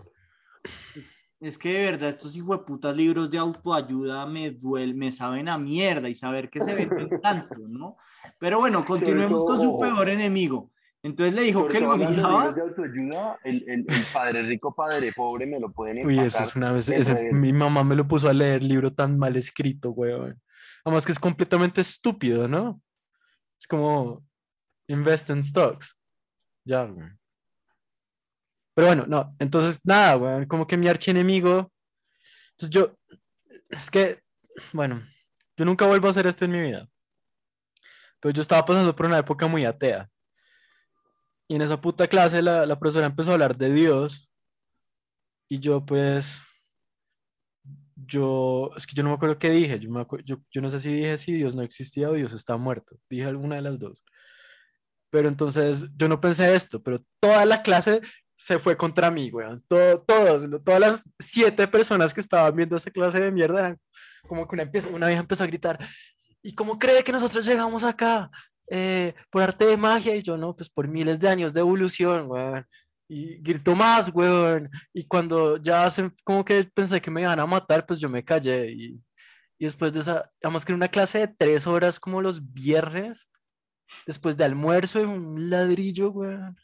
Es que de verdad estos hijueputas libros de autoayuda me duelen, me saben a mierda y saber que se venden [laughs] tanto, ¿no? Pero bueno, continuemos con su peor enemigo. Entonces le dijo que lo de odiaba. de autoayuda, el, el, el padre rico, padre pobre, me lo pueden Uy, empatar. eso es una vez, ese- mi mamá me lo puso a leer, libro tan mal escrito, weón. Además que es completamente estúpido, ¿no? Es como invest in stocks. Ya, weón. Pero bueno, no, entonces nada, weón, como que mi archienemigo. Entonces yo, es que, bueno, yo nunca vuelvo a hacer esto en mi vida. Pero yo estaba pasando por una época muy atea. Y en esa puta clase la, la profesora empezó a hablar de Dios. Y yo pues, yo, es que yo no me acuerdo qué dije. Yo, me yo, yo no sé si dije si Dios no existía o Dios está muerto. Dije alguna de las dos. Pero entonces yo no pensé esto, pero toda la clase se fue contra mí, weón. Todo, todos, todas las siete personas que estaban viendo esa clase de mierda eran como que una, empieza- una vieja empezó a gritar, ¿y cómo cree que nosotros llegamos acá? Eh, por arte de magia, y yo no, pues por miles de años de evolución, weón. Y gritó más, weón. Y cuando ya se, como que pensé que me iban a matar, pues yo me callé. Y, y después de esa, además que era una clase de tres horas como los viernes, después de almuerzo y un ladrillo, weón.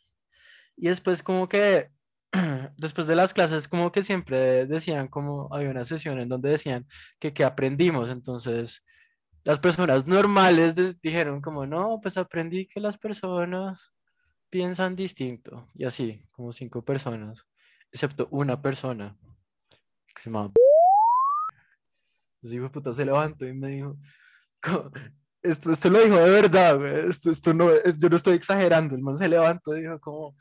Y después como que, [clears throat] después de las clases como que siempre decían como, había una sesión en donde decían que qué aprendimos. Entonces, las personas normales dijeron como, no, pues aprendí que las personas piensan distinto. Y así, como cinco personas, excepto una persona que se llama... [laughs] Ese hijo de puta se levantó y me dijo, esto, esto lo dijo de verdad, Esto, esto no, es, yo no estoy exagerando. El man se levantó y dijo como,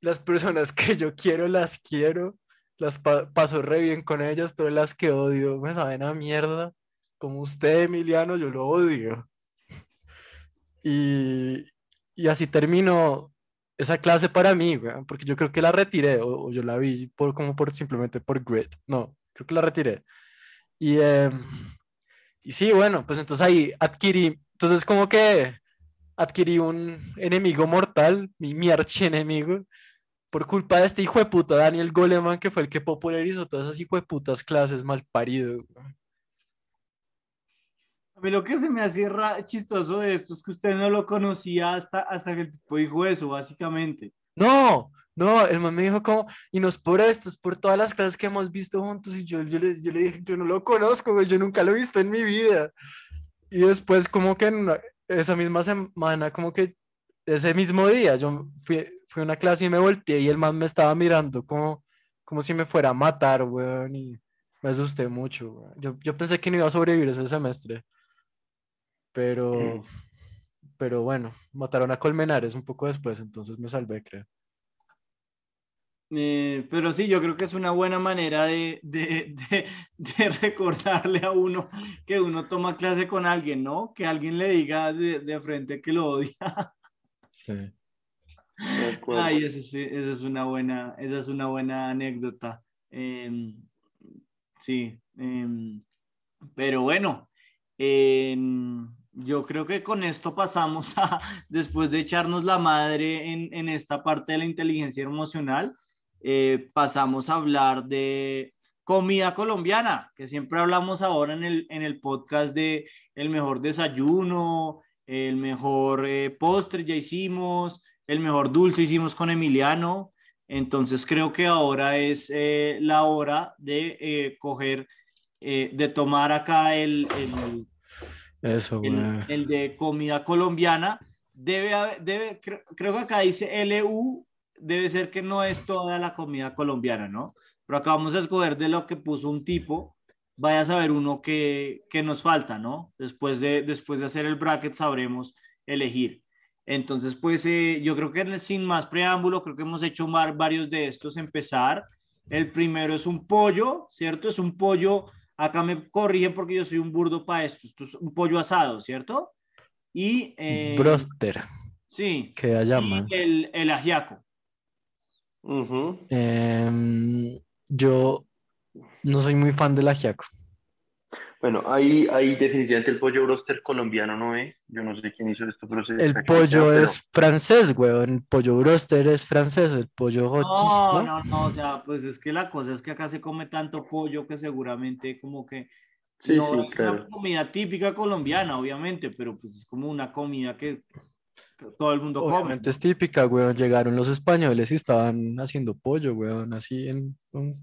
las personas que yo quiero, las quiero, las pa- paso re bien con ellas, pero las que odio me saben a mierda. Como usted, Emiliano, yo lo odio. Y, y así terminó esa clase para mí, güey, porque yo creo que la retiré, o, yo la vi por, como por simplemente por grit. No, creo que la retiré. Y, em, y sí, bueno, pues entonces ahí adquirí, entonces como que adquirí un enemigo mortal, mi, mi archienemigo, por culpa de este hijo de puta Daniel Goleman, que fue el que popularizó todas esas hijo de putas clases mal parido. A mí lo que se me ra- chistoso de esto es que usted no lo conocía hasta, hasta que el tipo dijo eso, básicamente. No, no, el man me dijo como, y no es por esto, es por todas las clases que hemos visto juntos, y yo, yo, le, yo le dije, yo no lo conozco, yo nunca lo he visto en mi vida. Y después como que en una- esa misma semana, como que ese mismo día, yo fui, fui a una clase y me volteé y el man me estaba mirando como, como si me fuera a matar, weón, y me asusté mucho, weón. Yo, yo pensé que no iba a sobrevivir ese semestre, pero, pero bueno, mataron a Colmenares un poco después, entonces me salvé, creo. Eh, pero sí, yo creo que es una buena manera de, de, de, de recordarle a uno que uno toma clase con alguien, ¿no? Que alguien le diga de, de frente que lo odia. Sí. De acuerdo. Ay, esa es, esa es una buena, esa es una buena anécdota. Em, sí, em, pero bueno, em, yo creo que con esto pasamos a, [laughs] después de echarnos la madre en, en esta parte de la inteligencia emocional, eh, pasamos a hablar de comida colombiana, que siempre hablamos ahora en el, en el podcast de el mejor desayuno, el mejor eh, postre ya hicimos, el mejor dulce hicimos con Emiliano. Entonces creo que ahora es eh, la hora de eh, coger, eh, de tomar acá el, el, Eso, el, de comida colombiana. Debe, debe, creo, creo que acá dice LU, debe ser que no es toda la comida colombiana, ¿no? Pero acá vamos a escoger de lo que puso un tipo. Vaya a saber uno que, que nos falta, ¿no? Después de, después de hacer el bracket sabremos elegir. Entonces, pues eh, yo creo que sin más preámbulo, creo que hemos hecho mar- varios de estos empezar. El primero es un pollo, ¿cierto? Es un pollo, acá me corrigen porque yo soy un burdo para esto, esto es un pollo asado, ¿cierto? Y... eh, Broster, Sí, que la llaman. y el, el ajiaco. Ujú. Em, yo no soy muy fan del ajiaco. Bueno, ahí, ahí definitivamente el pollo broster colombiano no es. Yo no sé quién hizo esto, pero se El pollo claro, pero- es francés, weón. El pollo broster es francés, el pollo rôti, No, ¿no? no, no, o sea, pues es que la cosa es que acá se come tanto pollo que seguramente como que Sí, no sí, es claro. una comida típica colombiana, obviamente, pero pues es como una comida que, todo el mundo come. Obviamente es típica, weón. Llegaron los españoles y estaban haciendo pollo, weón, así en, en,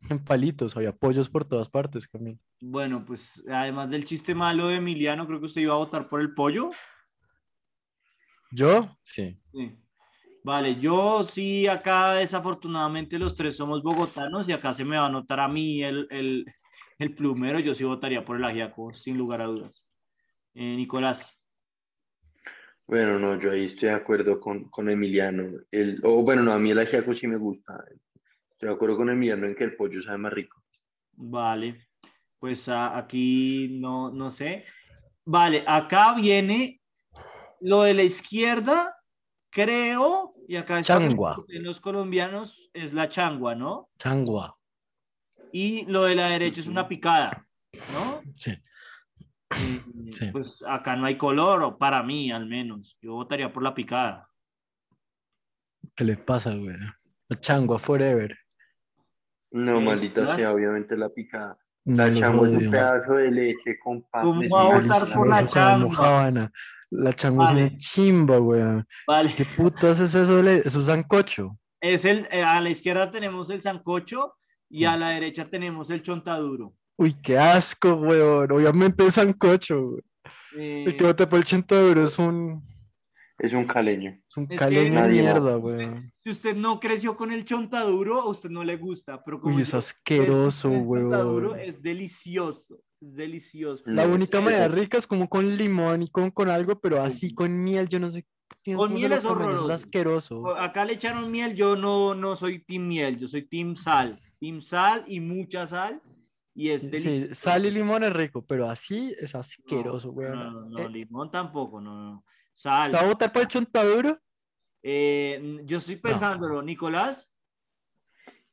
[laughs] en palitos. Había pollos por todas partes, Camilo. Bueno, pues además del chiste malo de Emiliano, creo que usted iba a votar por el pollo. ¿Yo? Sí. Sí. Vale, yo sí, acá desafortunadamente los tres somos bogotanos y acá se me va a notar a mí el, el, el plumero, yo sí votaría por el ajiaco, sin lugar a dudas. Eh, Nicolás. Bueno, no, yo ahí estoy de acuerdo con, con Emiliano. El, o bueno, no, a mí el ajiaco sí me gusta. Estoy de acuerdo con Emiliano en que el pollo sabe más rico. Vale, pues a- aquí no, no sé. Vale, acá viene lo de la izquierda, creo, y acá Changua. en los colombianos es la changua, ¿no? Changua. Y lo de la derecha es una picada, ¿no? Sí. Eh, Sí. Pues acá no hay color, o para mí al menos. Yo votaría por la picada. ¿Qué le pasa, weón? La changua forever. No, Eh, maldita sea, obviamente la picada. La es un pedazo de leche con pan. ¿Cómo va a votar por la almojábana. La changua es una chimba, weón. Vale. ¿Qué putas es eso? de Eso es sancocho. Es el, eh, a la izquierda tenemos el sancocho y Mm. a la derecha tenemos el chontaduro. Uy, qué asco, weón. Obviamente es sancocho, weón. Eh, El que vota por el 80 euros es un, Es un caleño. es un Es que caleño de mierda, weón. si usted no creció con el chontaduro, a usted no le gusta. Pero como Uy, es yo asqueroso, con el chontaduro, es delicioso. Es delicioso. La No, única manera rica es como con limón y con, con algo, pero así con miel, yo no sé. Con miel es horroroso. es asqueroso. Acá le echaron miel, yo no, no soy team miel, yo soy team sal. Team sal y mucha sal. Y es Sí, delicioso. sal y limón es rico, pero así es No, asqueroso, No, weón. no, no, Eh, limón tampoco, no, no. Sal. ¿Te va a votar por el chontaduro? Eh, yo estoy pensándolo, Nicolás.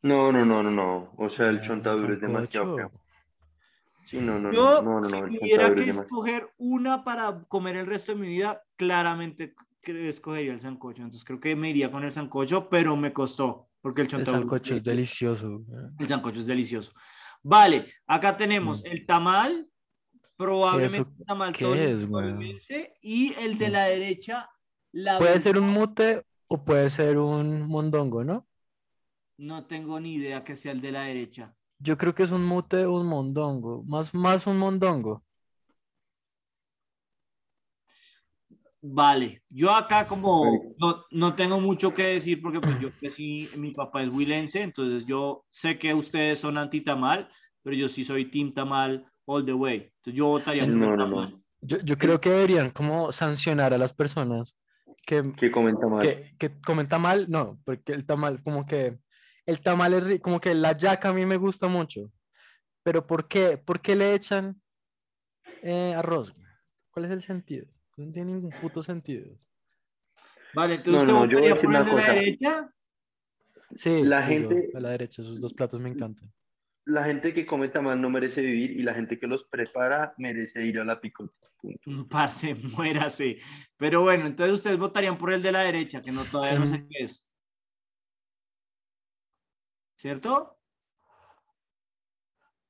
No, no, no, no, no. O sea, el Ah, chontaduro es demasiado. Sí, no, no, Yo, no, no, no, si no, el tuviera que escoger una para comer el resto de mi vida, claramente escogería el sancocho. Entonces creo que me iría con el sancocho, pero me costó, porque el El sancocho es delicioso. El sancocho es delicioso. Vale, acá tenemos Mm. el tamal, probablemente ¿Eso el tamal qué tole- es, y el de Mm. la derecha, la Puede ser un mute o puede ser un mondongo, ¿no? no tengo ni idea que sea el de la derecha. Yo creo que es un mute o un mondongo. Más, más un mondongo. Vale, yo acá como no, no tengo mucho que decir porque pues yo crecí, mi papá es huilense, entonces yo sé que ustedes son anti-tamal, pero yo sí soy team tamal all the way. Entonces yo votaría por No, no, no. Yo, yo creo que deberían como sancionar a las personas que, ¿Qué comenta mal? que, que comen tamal. No, porque el tamal, como que el tamal es como que la yaca a mí me gusta mucho. Pero ¿por qué? ¿Por qué le echan eh, arroz? ¿Cuál es el sentido? No tiene ningún puto sentido. Vale, entonces No, yo voy a decir una la cosa. derecha. Sí, La sí, yo, gente- a la derecha, esos dos platos me encantan. La gente que come tamal no merece vivir y la gente que los prepara merece ir a la picota. Punto. Mm, Parce, [laughs] muérase. Pero bueno, entonces ustedes votarían por el de la derecha, que no todavía no sé Mm. qué es. ¿Cierto?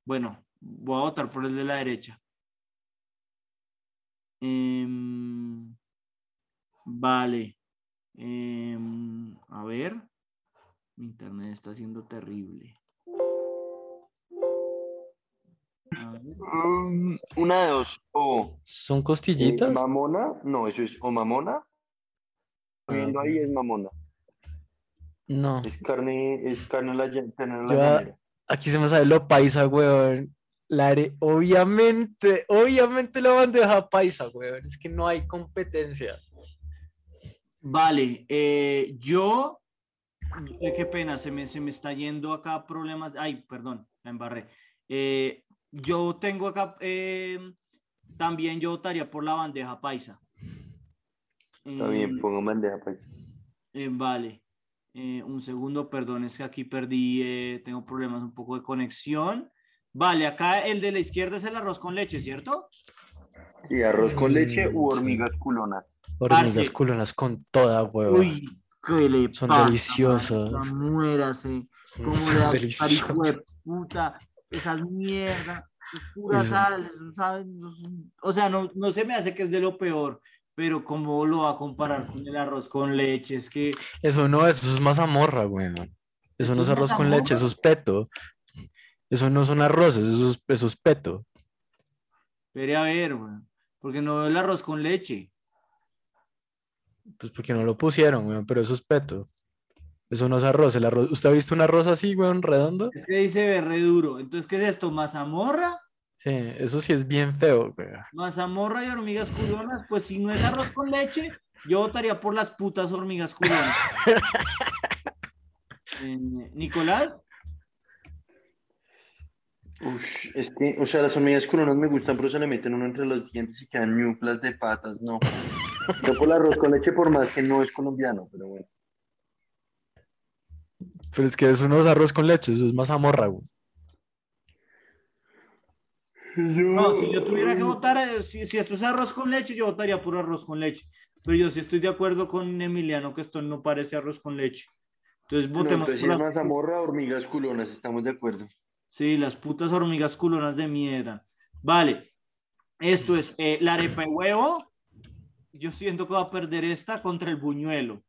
Bueno, voy a votar por el de la derecha. Em, vale. Em, a ver. Mi internet está siendo terrible. Mm, una de dos. O ¿Son eh, costillitas? mamona, no, eso es o mamona. Viendo ahí es mamona. No. Es carne, es carne la, carne la Yo a- llanera. Aquí se me sale lo paisa, weón. La are- Obviamente, obviamente la bandeja paisa, weón. Es que no hay competencia. Vale, eh, yo, qué pena, se me, se me está yendo acá problemas. Ay, perdón, la embarré. Eh, yo tengo acá, eh, también yo votaría por la bandeja paisa. Bien, Em, pongo bandeja paisa. eh, vale, Eh, un segundo, perdón, es que aquí perdí, eh, tengo problemas un poco de conexión. Vale, acá el de la izquierda es el arroz con leche, ¿cierto? Sí, arroz con leche u Mm, sí. hormigas culonas. Hormigas Parce. culonas con toda hueva. Uy, qué le Son pasa, deliciosas. Muérase. ¿Cómo Son le da deliciosas. hijo de puta? Esas mierdas, pura sal, eso sabe- no son- O sea, no, no se me hace que es de lo peor, pero ¿cómo lo va a comparar con el arroz con leche? Es que Eso no, eso es mazamorra, weón. Eso no ¿Eso es arroz con leche, eso es peto. Eso no son arroces, eso es, eso es peto. Espere a ver, weón, porque no veo el arroz con leche. Pues porque no lo pusieron, weón, pero eso es peto. Eso no es arroz, el arroz. ¿Usted ha visto un arroz así, weón, redondo? Es que dice ve re duro. Entonces, ¿qué es esto? ¿Mazamorra? Sí, eso sí es bien feo, weón. ¿Mazamorra y hormigas culonas? Pues si no es arroz con leche, yo votaría por las putas hormigas culonas. [laughs] Eh, Nicolás, Ush, es que, o sea, las hormigas culonas me gustan, pero se le meten uno entre los dientes y quedan ñuflas de patas, no. [laughs] Yo por el arroz con leche, por más que no es colombiano, pero bueno. Pero es que eso no es arroz con leche, eso es mazamorra, weón. no, si yo tuviera que votar, eh, si, si esto es arroz con leche, yo votaría por arroz con leche. Pero yo sí estoy de acuerdo con Emiliano que esto no parece arroz con leche. Entonces No, votemos entonces si por es las, mazamorra, hormigas culonas, estamos de acuerdo. sí, las putas hormigas culonas de mierda. Vale, esto es eh, la arepa de huevo. Yo siento que va a perder esta contra el buñuelo.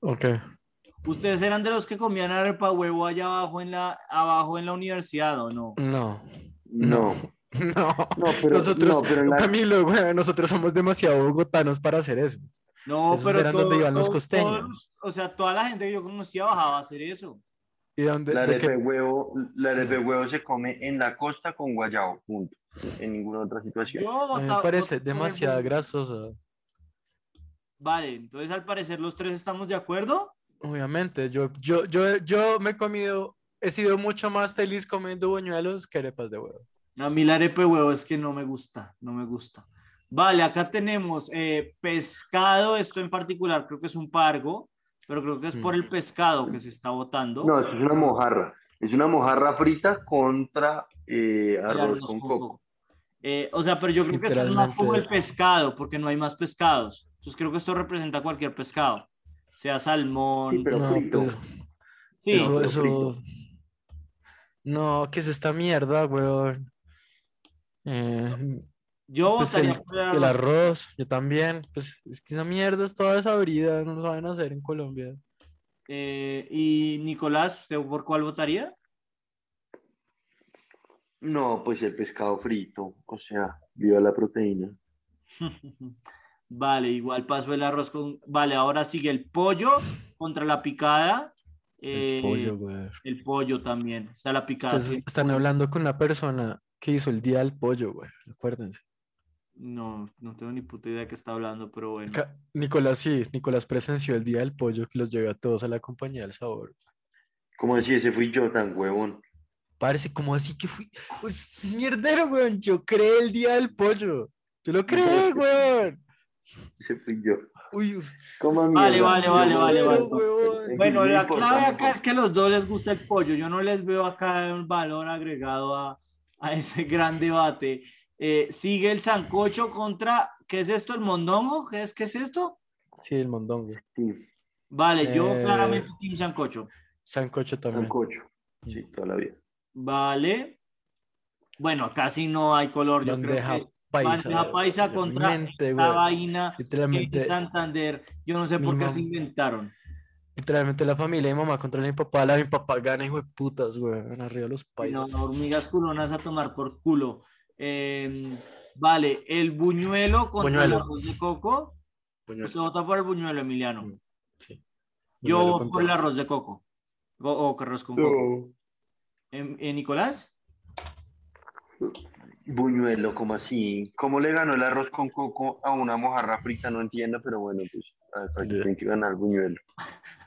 Ok. ¿Ustedes eran de los que comían arepa huevo allá abajo en la, abajo en la universidad o no? No, No. no. [laughs] No, pero, nosotros, no, pero la- Camilo, weón, nosotros somos demasiado bogotanos para hacer eso. No, Esos pero eran donde todo- iban los todo- costeños. todos- o sea, toda la gente que yo conocía bajaba a hacer eso. ¿Y dónde, la arepa de huevo, la arepa huevo se come en la costa con guayabo, punto. En ninguna otra situación. Yo A mí me parece demasiado grasosa. Vale, entonces al parecer los tres estamos de acuerdo. Obviamente, yo, yo, yo, yo me he comido, he sido mucho más feliz comiendo buñuelos que arepas de huevo. A mí la arepa de huevo es que no me gusta, no me gusta. Vale, acá tenemos eh, pescado, esto en particular creo que es un pargo, pero creo que es por el pescado que se está votando. No, es una mojarra. Es una mojarra frita contra eh, arroz con coco. Eh, o sea, pero yo creo que esto es más como el pescado, porque no hay más pescados. Entonces creo que esto representa cualquier pescado, sea salmón. Sí, pero No, frito. pues, Sí, eso, pero eso. frito. No, ¿qué es esta mierda, weón? Eh, yo pues votaría el, el arroz. arroz, yo también. Pues es que esa mierda es toda desabrida, no lo saben hacer en Colombia. Eh, y Nicolás, ¿usted por cuál votaría? No, pues el pescado frito. O sea, viva la proteína. [laughs] Vale, igual paso el arroz con. Vale, ahora sigue el pollo contra la picada. El Eh, pollo, weón. el pollo también. O sea, la picada. Ustedes sí. están hablando con una persona que hizo el día del pollo, güey. Acuérdense. No, no tengo ni puta idea de qué está hablando, pero bueno. Ca- Nicolás, sí, Nicolás presenció el día del pollo que los llevé a todos a la compañía del sabor. Como decía, ese fui yo tan huevón. Parece como así que fui. Pues mierdero, weón. Yo creé el día del pollo. Yo lo creé, weón. Ese fui yo. Uy, Vale, vale, vale, vale, vale. Bueno, la clave acá es que a los dos les gusta el pollo. Yo no les veo acá un valor agregado a, a ese gran debate. Eh, sigue el sancocho contra, ¿qué es esto? ¿El mondongo? ¿Qué es, qué es esto? Sí, el mondongo. Sí, Vale, yo Eh, claramente team sancocho. Sancocho también. sancocho. Sí, toda la vida. Vale. Bueno, casi no hay color. Yo Bandeja creo que paisa. bandeja paisa contra weón. vaina Literalmente, en Santander. Yo no sé por qué se inventaron. literalmente la familia de mi mamá contra mi papá. La de mi papá gana, hijo de putas, weón. Arriba los paisas. No, hormigas culonas a tomar por culo. Eh, vale, el buñuelo contra Buñuelo. el arroz de coco. Buñuelo. Usted vota por el buñuelo, Emiliano. Sí. Yo voto por el arroz de coco. O, o arroz con coco. Em- eh, Nicolás? Buñuelo, como así? ¿Cómo le ganó el arroz con coco a una mojarra frita? No entiendo, pero bueno, pues aquí Ya. tiene que ganar buñuelo.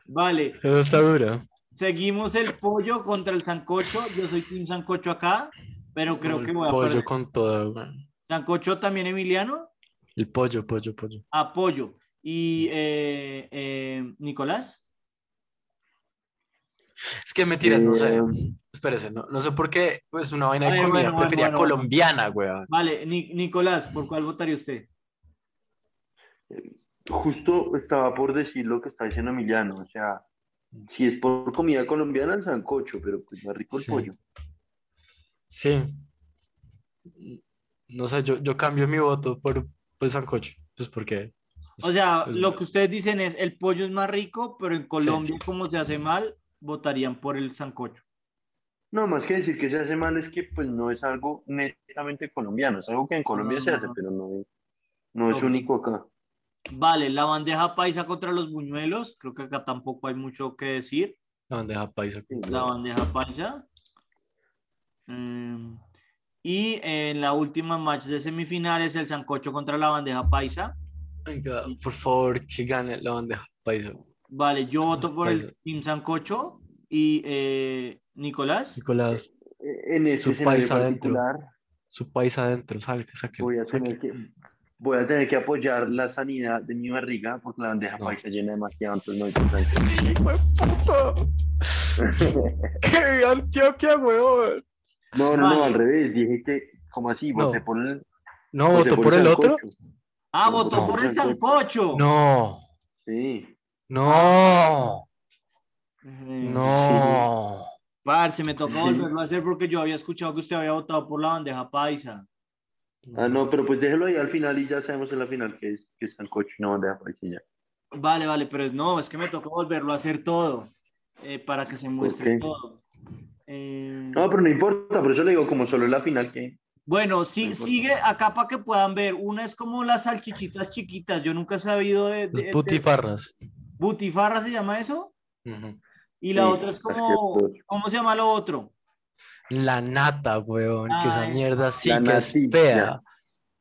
Vale, Eso está dura. seguimos el pollo contra el sancocho. Yo soy team sancocho acá, pero creo El que voy a pollo perder. con todo. Sancocho también, Emiliano. El pollo, pollo, pollo. Apoyo. Y eh, eh, Nicolás. Es que mentiras, no sé. Eh, espérese, no, no sé por qué, pues una vaina de comida bueno, prefería bueno, colombiana, weón. Vale, Ni- Nicolás, ¿por cuál votaría usted? Justo estaba por decir lo que está diciendo Emiliano, o sea, si es por comida colombiana, el sancocho, pero pues más rico el Sí. pollo. Sí. No sé, yo, yo cambio mi voto por, por sancocho, pues porque... O sea, es- lo que ustedes dicen es el pollo es más rico, pero en Colombia, sí. como se hace mal, votarían por el sancocho. No, más que decir que se hace mal es que pues no es algo netamente colombiano, es algo que en Colombia se hace, Ah. pero no es, no es Ok. único acá. Vale, la bandeja paisa contra los buñuelos, creo que acá tampoco hay mucho que decir. La bandeja paisa. La bandeja paisa. Mm, y en la última match de semifinales, el sancocho contra la bandeja paisa. Venga, por favor, que gane la bandeja paisa. Vale, yo voto por el. Team Sancocho y eh, Nicolás. Nicolás, Eh, En este Su paisa adentro. su paisa adentro, salga, sáquelo, voy a tener que voy a tener que apoyar la sanidad de mi barriga porque la bandeja No. paisa llena demasiado, entonces no hay Sí, puta. [laughs] ¡Qué Antioquia, weón! No, no, no, al revés, dije que, como así? No. Voté por el, ¿No votó por el otro? Ah, No, votó no, por el. Sancocho. No, Sí. No, no. Parce, me toca volverlo a hacer porque yo había escuchado que usted había votado por la bandeja paisa. Ah, no, pero pues déjelo ahí al final y ya sabemos en la final que es, que es sancocho y no bandeja paisa y ya. Vale, vale, pero no, es que me toca volverlo a hacer todo eh, para que se muestre todo. Eh, No, pero no importa, por eso le digo como solo la final que... Bueno, sí, No sigue acá para que puedan ver. Una es como las salchichitas chiquitas. Yo nunca he sabido de. Los de- de- putifarras. ¿Butifarra se llama eso? Y la Sí, otra es como. ¿Cómo se llama lo otro? La nata, weón, que esa Ay, mierda sí que es natilla. fea.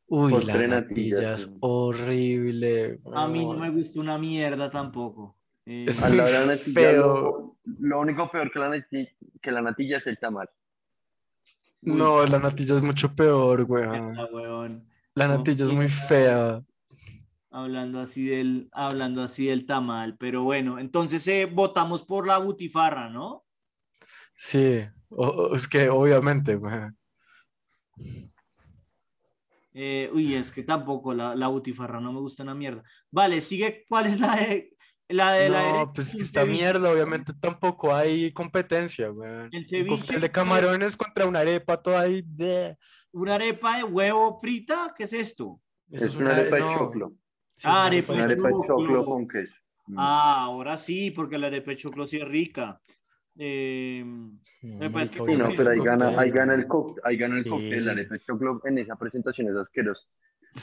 Uy, Postre la natilla, natilla es horrible. A mí no me weón. gusta una mierda tampoco. [laughs] Eh, Es de la natilla, feo. lo, lo único peor que la, natilla, que la natilla es el tamal. Uy. No, la natilla es mucho peor, weón. weón. La No, natilla es muy fea. Hablando así del, hablando así del tamal. Pero bueno, entonces eh, votamos por la butifarra, ¿no? Sí, o- es que obviamente, weón. Eh, uy, es que tampoco la, la butifarra no me gusta una mierda. Vale, sigue. ¿Cuál es la de la de la No, derecha? pues es que El esta mierda, obviamente tampoco hay competencia, weón. El Un cóctel de camarones contra una arepa toda ahí. de- Una arepa de huevo frita, ¿qué es esto? Eso es una arepa de no. choclo. Sí, Ah, es arepa arepa de choclo. con queso. Mm. Ah, ahora sí, porque la arepa de choclo sí es rica. Eh, Mm, me parece que Sí, no, pero ahí gana, ahí gana el cóctel, ahí gana el Sí. cóctel, la arepa de choclo en esa presentación es asquerosa.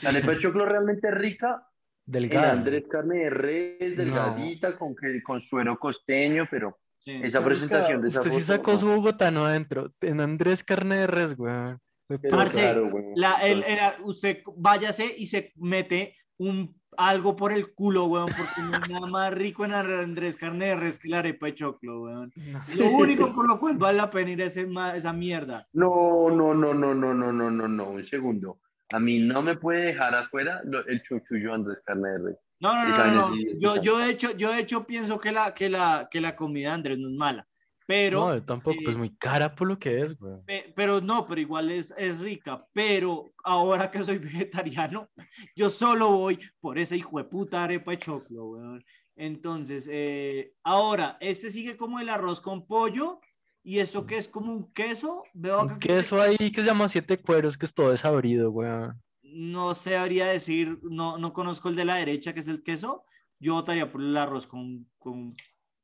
La arepa de choclo realmente es rica Delgada. Andrés carne de res, delgadita, con, que, con suero costeño, pero sí. esa presentación de esa Usted sí foto, sacó no. su bogotano adentro. En Andrés Carne de Res, Pero Parce, claro, güey. La, el- era- usted váyase y se mete un algo por el culo, weón, porque no hay nada más rico en Andrés Carne de Res que la arepa de choclo, weón. [laughs] No. Lo único [laughs] por lo cual vale la pena ir a ese esa mierda. No, no, no, no, no, no, no, no, no, un segundo. A mí no me puede dejar afuera el chuchullo Andrés carne de res. No, no, no, no, no. Yo, yo de hecho, yo de hecho pienso que la, que la, que la comida de Andrés no es mala, pero, No, tampoco, eh, pues muy cara por lo que es, pe- pero no, pero igual es, es rica. Pero ahora que soy [laughs] vegetariano, yo solo voy por esa hijo de puta arepa de choclo, weón. Entonces, eh, ahora, este sigue como el arroz con pollo. ¿Y eso que es como un queso? Veo acá Un que queso ahí que se llama siete cueros, que es todo desabrido, weón. no sabría decir, no, no conozco el de la derecha, que es el queso. Yo votaría por el arroz con, con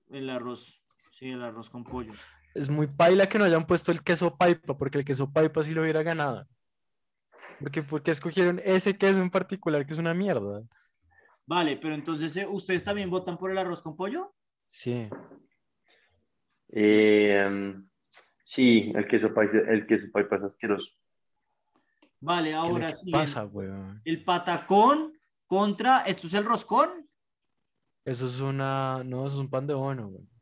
el arroz, sí, el arroz con pollo. Es muy paila que no hayan puesto el queso paipa, porque el queso paipa sí lo hubiera ganado. Porque, porque escogieron ese queso en particular, que es una mierda. Vale, pero entonces, eh, ¿ustedes también votan por el arroz con pollo? Sí. Eh, sí, el queso paisa, el queso paipa es asqueroso. Vale, ¿Qué ahora sí. pasa, weón? el patacón contra, ¿esto es el roscón? Eso es una. No, eso es un pan de bono, weón.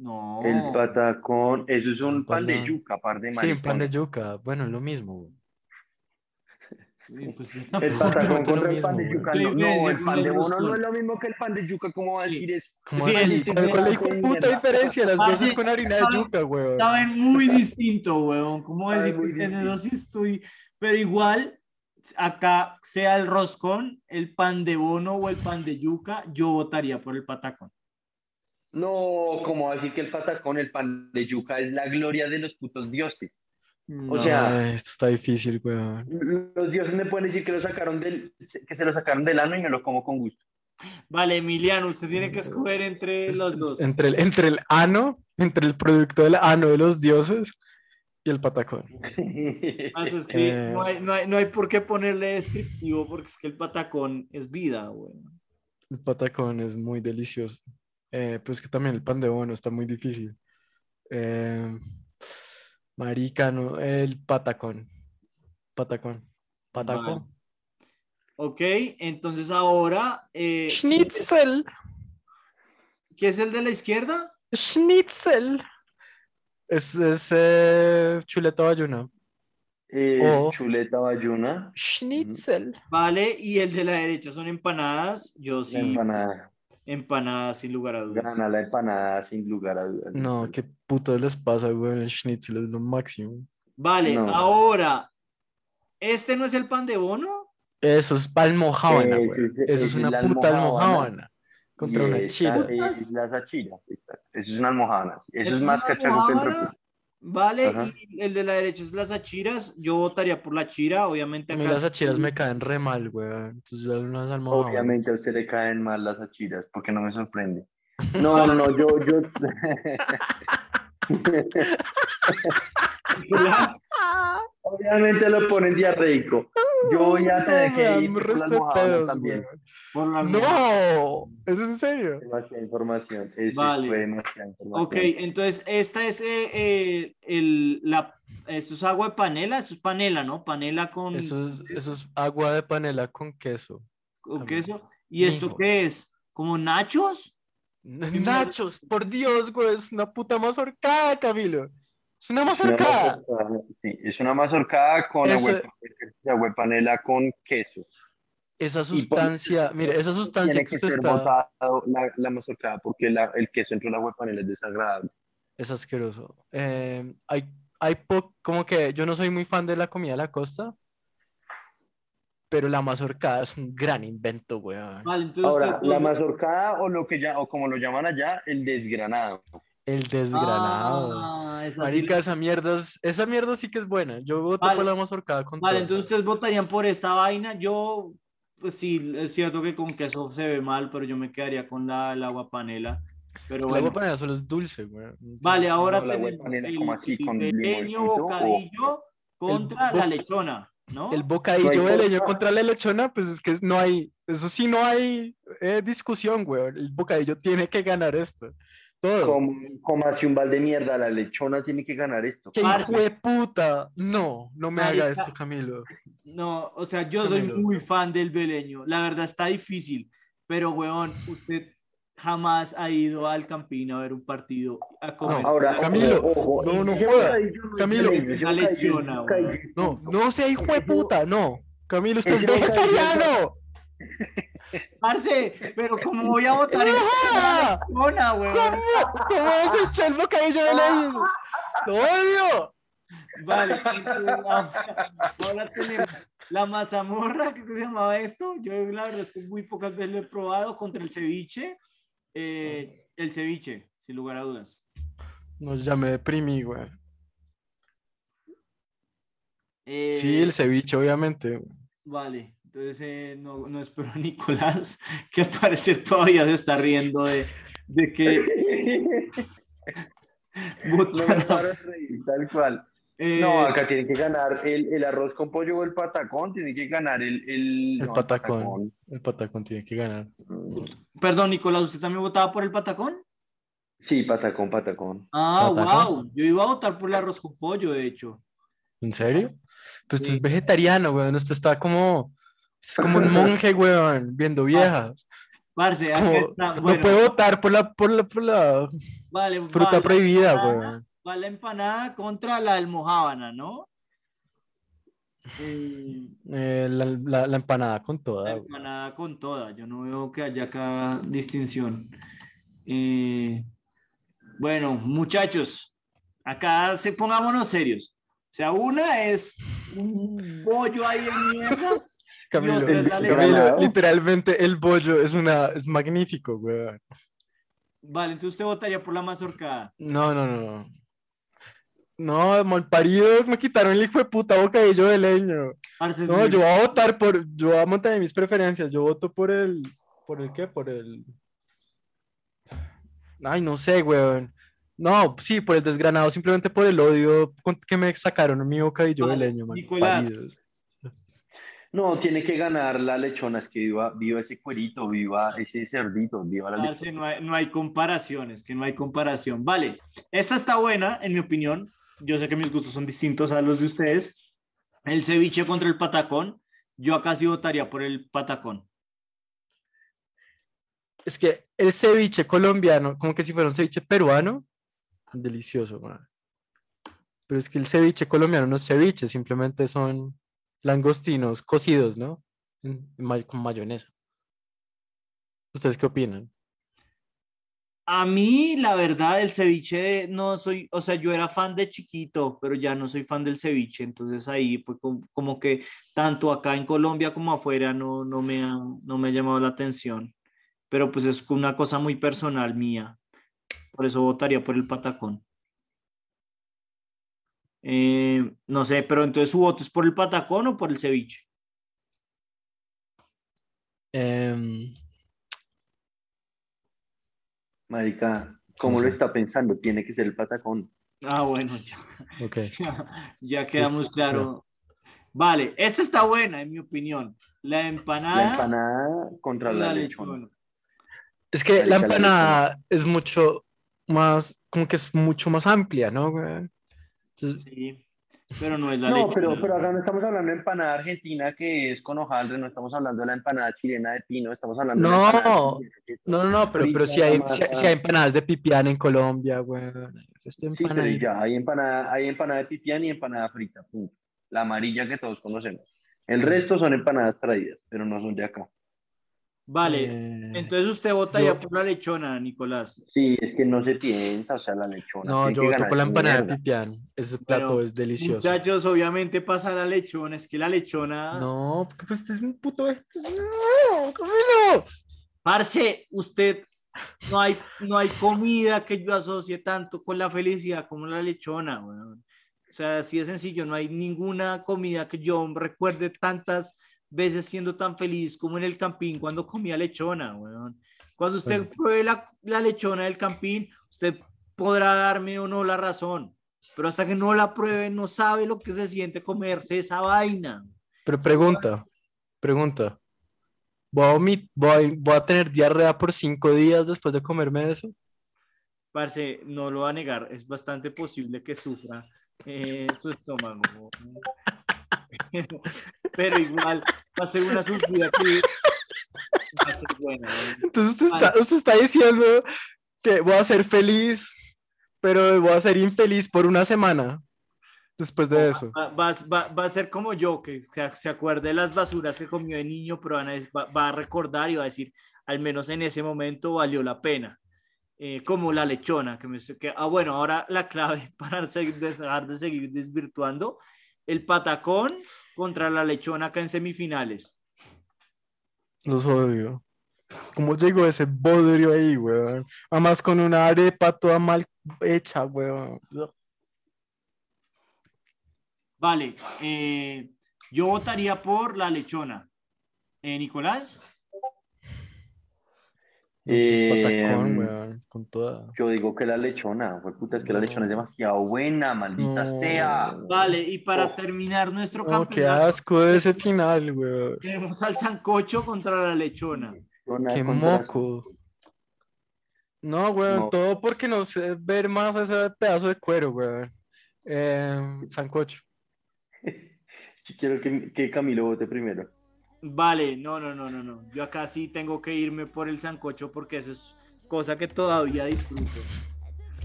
No. El patacón, eso es un pan de pan de- yuca, par de Sí, un pan de yuca. Bueno, es lo mismo, weón. Sí, pues, yo El [laughs] patacón contra el pan de yuca. No, Sí, no, sí, el sí, pan de sí, bono sí. no es lo mismo que el pan de yuca. ¿Cómo va a Sí. decir eso? ¿Cómo Sí, el- ¿Cuál, es la puta diferencia? Las Parce, dos es con harina de saben- yuca, weón. Saben muy distinto, weón. ¿Cómo decir que eso sí estoy? Pero igual, acá sea el roscón, el pan de bono o el pan de yuca, yo votaría por el patacón. No, ¿cómo va a decir que el patacón, el pan de yuca es la gloria de los putos dioses? No. O sea, Ay, esto está difícil, weón. Los dioses me pueden decir que lo sacaron del, que se lo sacaron del ano y me lo como con gusto. Vale, Emiliano, usted tiene que escoger entre Es- los dos. Entre el, entre el ano, entre el producto del ano de los dioses y el patacón. [laughs] Pasa es que Eh. no, hay, no, hay, no hay por qué ponerle descriptivo porque es que el patacón es vida, weón. El patacón es muy delicioso. Eh, pues que también el pan de bono está muy difícil. Eh, marica, no, el patacón. Patacón. Patacón. Ok, entonces ahora, eh, Schnitzel. ¿qué es el de la izquierda? Schnitzel. Es, es eh, chuleta bayuna. Eh, O- Chuleta bayuna, Schnitzel. Vale, y el de la derecha son empanadas. Yo sí, la empanada. empanadas sin lugar a dudas. Gana la empanada sin lugar a dudas. No, qué putas les pasa, güey. El schnitzel es lo máximo. Vale, No. ahora, ¿este no es el pan de bono? Eso es almojábana, Ese güey. es- Eso es es una la puta almojábana. almojábana. Contra Y una chila. Es la exacto. Eso es una almohadana. sí. Eso ¿Es es más una cachaco Vale, Ajá. y el de la derecha es las achiras. Yo votaría por la chira, obviamente A mí acá. las achiras me caen re mal, güey. Entonces yo. Obviamente a usted le caen mal las achiras, porque no me sorprende. No, no, no, yo, yo. [laughs] [laughs] Obviamente lo ponen diarreico. Yo voy a tener No, que me ir por la resto de almohadana pedos, también. por. No, ¿es en serio? Demasiada información. Eso Vale. fue demasiada información. Ok, entonces esta es eh, eh, el, la, esto es agua de panela, esto es panela, ¿no? Panela con, Eso es, eso es agua de panela con queso. con también. queso. ¿Y esto qué es? ¿Como nachos? [laughs] Nachos, por Dios, güey, es una puta mazorcada, Camilo. Es una Una mazorcada. mazorcada, Sí, es una mazorcada con Eso- agua, agua de panela con queso. Esa por- sustancia, mire, esa sustancia Tiene que que usted ser está, botado la, la mazorcada porque la- el queso entre el agua de panela es desagradable. es asqueroso. Eh, hay, hay po- como que yo no soy muy fan de la comida de la costa, pero la mazorcada es un gran invento, güey. Vale, Ahora, usted- la mazorcada o lo que ya, o como lo llaman allá, el desgranado. El desgranado. Ah, esa sí Marica, le- esa mierda, es- esa mierda sí que es buena. Yo voto Vale. por la mazorcada con Vale, todo. entonces ustedes votarían por esta vaina. Yo, pues sí, es cierto que con queso se ve mal, pero yo me quedaría con la, el agua panela. Pero Es que el bueno. agua panela solo es dulce, güey. Vale, ahora No, la tenemos el, como así, con el pequeño o- bocadillo contra bo- la lechona, ¿no? El bocadillo de leño contra la lechona, pues es que no hay, eso sí no hay eh, discusión, güey. El bocadillo tiene que ganar esto. Todo. Como, como hace un balde de mierda, la lechona tiene que ganar esto. ¡Qué hijo de puta! No, no me haga Marica. esto, Camilo. No, o sea, yo soy Camilo. muy fan del beleño. La verdad está difícil, pero weón, usted jamás ha ido al Campín a ver un partido a comer. Ahora, Camilo, ojo, no, no joda. no Camilo. Una lechona, No, no sea hijo de puta, no. Camilo, usted es vegetariano. Parce, pero ¿cómo voy a votar en lechona, weón? ¿Cómo? ¿Cómo vas a echar el bocadillo de leño? ¡Lo odio! Vale, ahora tenemos la mazamorra, ¿qué se llamaba esto? Yo la verdad es que muy pocas veces lo he probado contra el ceviche. Eh, el ceviche, sin lugar a dudas. No, ya me deprimí, güey. Eh, Sí, el ceviche, obviamente. Vale, entonces eh, no, no espero a [laughs] Nicolás, que al parecer todavía se está riendo de, de que [laughs] No tal cual. eh, No, acá tiene que ganar el, el arroz con pollo o el patacón, tiene que ganar el... El, El no, patacón. El patacón tiene que ganar. Perdón, Nicolás, ¿usted también votaba por el patacón? Sí, patacón, patacón. Ah, ¿Patacón? wow. Yo iba a votar por el arroz con pollo, de hecho. ¿En serio? Pues usted Sí. es vegetariano, weón. Usted está como. Es como un monje, [laughs] weón, viendo viejas. Parce, como- está. no puede votar por la, por la, por la vale, fruta la prohibida, empanada- weón. Va la empanada contra la almojábana, ¿no? Eh, Eh, la, la- la empanada con la toda. güey. empanada con toda. Yo no veo que haya acá distinción. Eh, bueno, muchachos, acá se pongámonos serios. O sea, una es un bollo ahí de mierda. Camilo, Camilo, literalmente el bollo es una, es magnífico, güey. Vale, entonces usted votaría por la mazorcada. No, no, no. no. No, malparido, me quitaron el hijo de puta bocadillo de leño. Parce, No, yo voy a votar por, yo voy a mantener mis preferencias, yo voto por el, ¿por el qué? Por el... Ay, no sé, weón. No, sí, por el desgranado, simplemente por el odio que me sacaron mi bocadillo de leño, Nicolás. malparidos. No, tiene que ganar la lechona, es que viva, viva ese cuerito, viva ese cerdito, viva la Parce, lechona. no hay, no hay comparaciones, que no hay comparación. Vale, esta está buena, en mi opinión. Yo sé que mis gustos son distintos a los de ustedes. El ceviche contra el patacón. Yo acá sí votaría por el patacón. Es que el ceviche colombiano, como que si fuera un ceviche peruano, delicioso, man. Pero es que el ceviche colombiano no es ceviche, simplemente son langostinos cocidos, ¿no? May- con mayonesa. ¿Ustedes qué opinan? A mí, la verdad, el ceviche no soy, o sea, yo era fan de chiquito, pero ya no soy fan del ceviche, entonces ahí fue como, como que tanto acá en Colombia como afuera no, no, me ha, no me ha llamado la atención, pero pues es una cosa muy personal mía, por eso votaría por el patacón. Eh, no sé, pero entonces su voto es por el patacón o por el ceviche. Em, Marica, ¿cómo No lo está pensando? Tiene que ser el patacón. Ah, bueno, ya. ok. [laughs] ya quedamos claro. Vale, esta está buena, en mi opinión. La empanada. La empanada contra con la, la lechona. lechona. Es que la empanada es mucho más, como que es mucho más amplia, ¿no? Entonces, Sí, pero no es la No, pero, pero acá no estamos hablando de empanada argentina que es con hojaldre, no estamos hablando de la empanada chilena de pino, estamos hablando de la No, es no, no, no, pero, pero si hay, si, hay- masa. si hay empanadas de pipián en Colombia, güey. Esto Sí, pero empanadita. ya, hay empanada, hay empanada de pipián y empanada frita, punto. La amarilla que todos conocemos. El resto son empanadas traídas, pero no son de acá. Vale, Eh, entonces usted votaría yo- por la lechona, Nicolás. Sí, es que no se piensa, o sea, la lechona. no, yo voto por la empanada pipián. Ese plato Pero, es delicioso. Muchachos, obviamente pasa la lechona. Es que la lechona. No, porque pues este es un puto. [laughs] No, Camilo. Parce, usted. No hay, no hay comida que yo asocie tanto con la felicidad como la lechona, weón. O sea, así de sencillo, no hay ninguna comida que yo recuerde tantas veces siendo tan feliz como en el campín cuando comía lechona, weón. Cuando usted pruebe la, la lechona del campín, usted podrá darme o no la razón, pero hasta que no la pruebe, no sabe lo que se siente comerse esa vaina. Pero pregunta, pregunta. ¿Voy a, vomit- voy a- voy a tener diarrea por cinco días después de comerme eso? Parce, no lo va a negar, es bastante posible que sufra eh, su estómago. [laughs] Pero igual va a ser una sufrida que va a ser buena. ¿eh? Entonces usted está, usted está diciendo que voy a ser feliz, pero voy a ser infeliz por una semana después de eso. Va, va- va- va a ser como yo, que se, se acuerde de las basuras que comió de niño, pero va, va a recordar y va a decir, al menos en ese momento valió la pena. Eh, como la lechona, que me que, ah, bueno, ahora la clave [laughs] para seguir- dejar de seguir desvirtuando, el patacón contra la lechona acá en semifinales. Los odio. ¿Cómo llegó ese bodrio ahí, weón? Además con una arepa toda mal hecha, weón. Vale, eh, yo votaría por la lechona. Eh, Nicolás, Eh, Patacón, weón, con toda. Yo digo que la lechona, fue puta, es que la lechona es demasiado buena, maldita No. sea. vale, y para Oh. terminar nuestro No, qué campeonato, asco de ese final, weón. tenemos al sancocho contra la lechona. Lechona Qué moco. No, weón, No. todo porque no sé ver más ese pedazo de cuero, weón. Eh, sancocho. [laughs] Quiero que, que Camilo vote primero. Vale, no, no, no, no, no. Yo acá sí tengo que irme por el sancocho porque eso es cosa que todavía disfruto.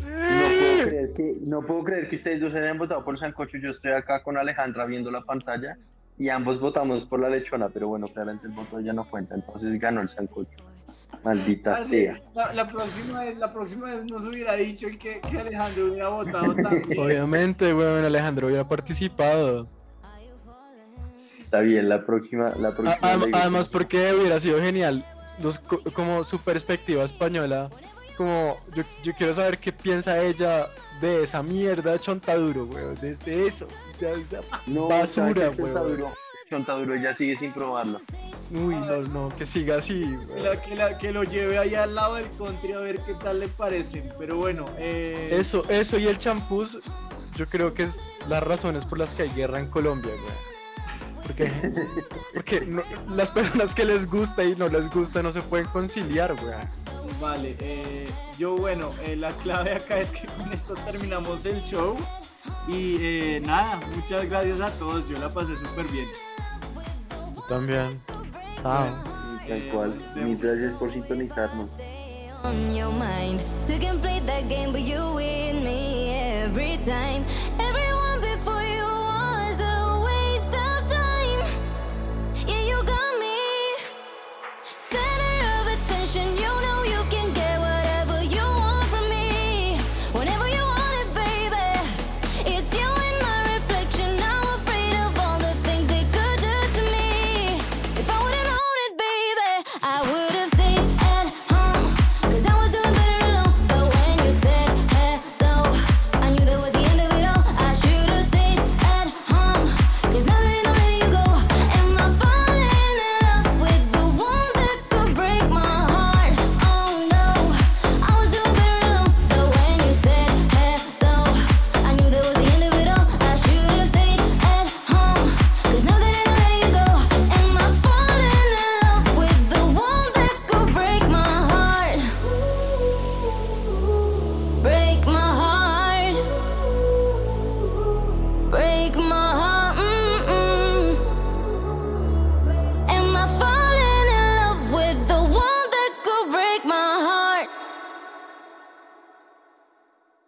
No puedo creer que, no puedo creer que ustedes dos hayan votado por Sancocho. Yo estoy acá con Alejandra viendo la pantalla y ambos votamos por la lechona, pero bueno, claramente el voto ya no cuenta, entonces ganó el Sancocho. Maldita Ah, sí, sea. La, la próxima vez, la próxima vez nos hubiera dicho que, que Alejandro hubiera votado también. Obviamente, weón, Alejandro hubiera participado. Está bien, la próxima, la A- próxima. le- Además, porque hubiera sido genial, los, co- como su perspectiva española, como yo, yo quiero saber qué piensa ella de esa mierda de chontaduro, weón, desde eso, de esa no, basura. Chontaduro, Chontaduro ya sigue sin probarlo. Uy, no, no, que siga así, la- que, la- que lo lleve allá al lado del country a ver qué tal le parecen. Pero bueno, eh, Eso, eso y el champús, yo creo que es las razones por las que hay guerra en Colombia, weón. Porque, porque no- las personas que les gusta y no les gusta no se pueden conciliar, weón. Vale, eh, yo bueno, eh, la clave acá es que con esto terminamos el show. Y eh, nada, muchas gracias a todos, yo la pasé súper bien. Yo también. Chao. Tal Eh, cual. Mil gracias por sintonizarnos. on your mind. So can play that game, but you win me every time.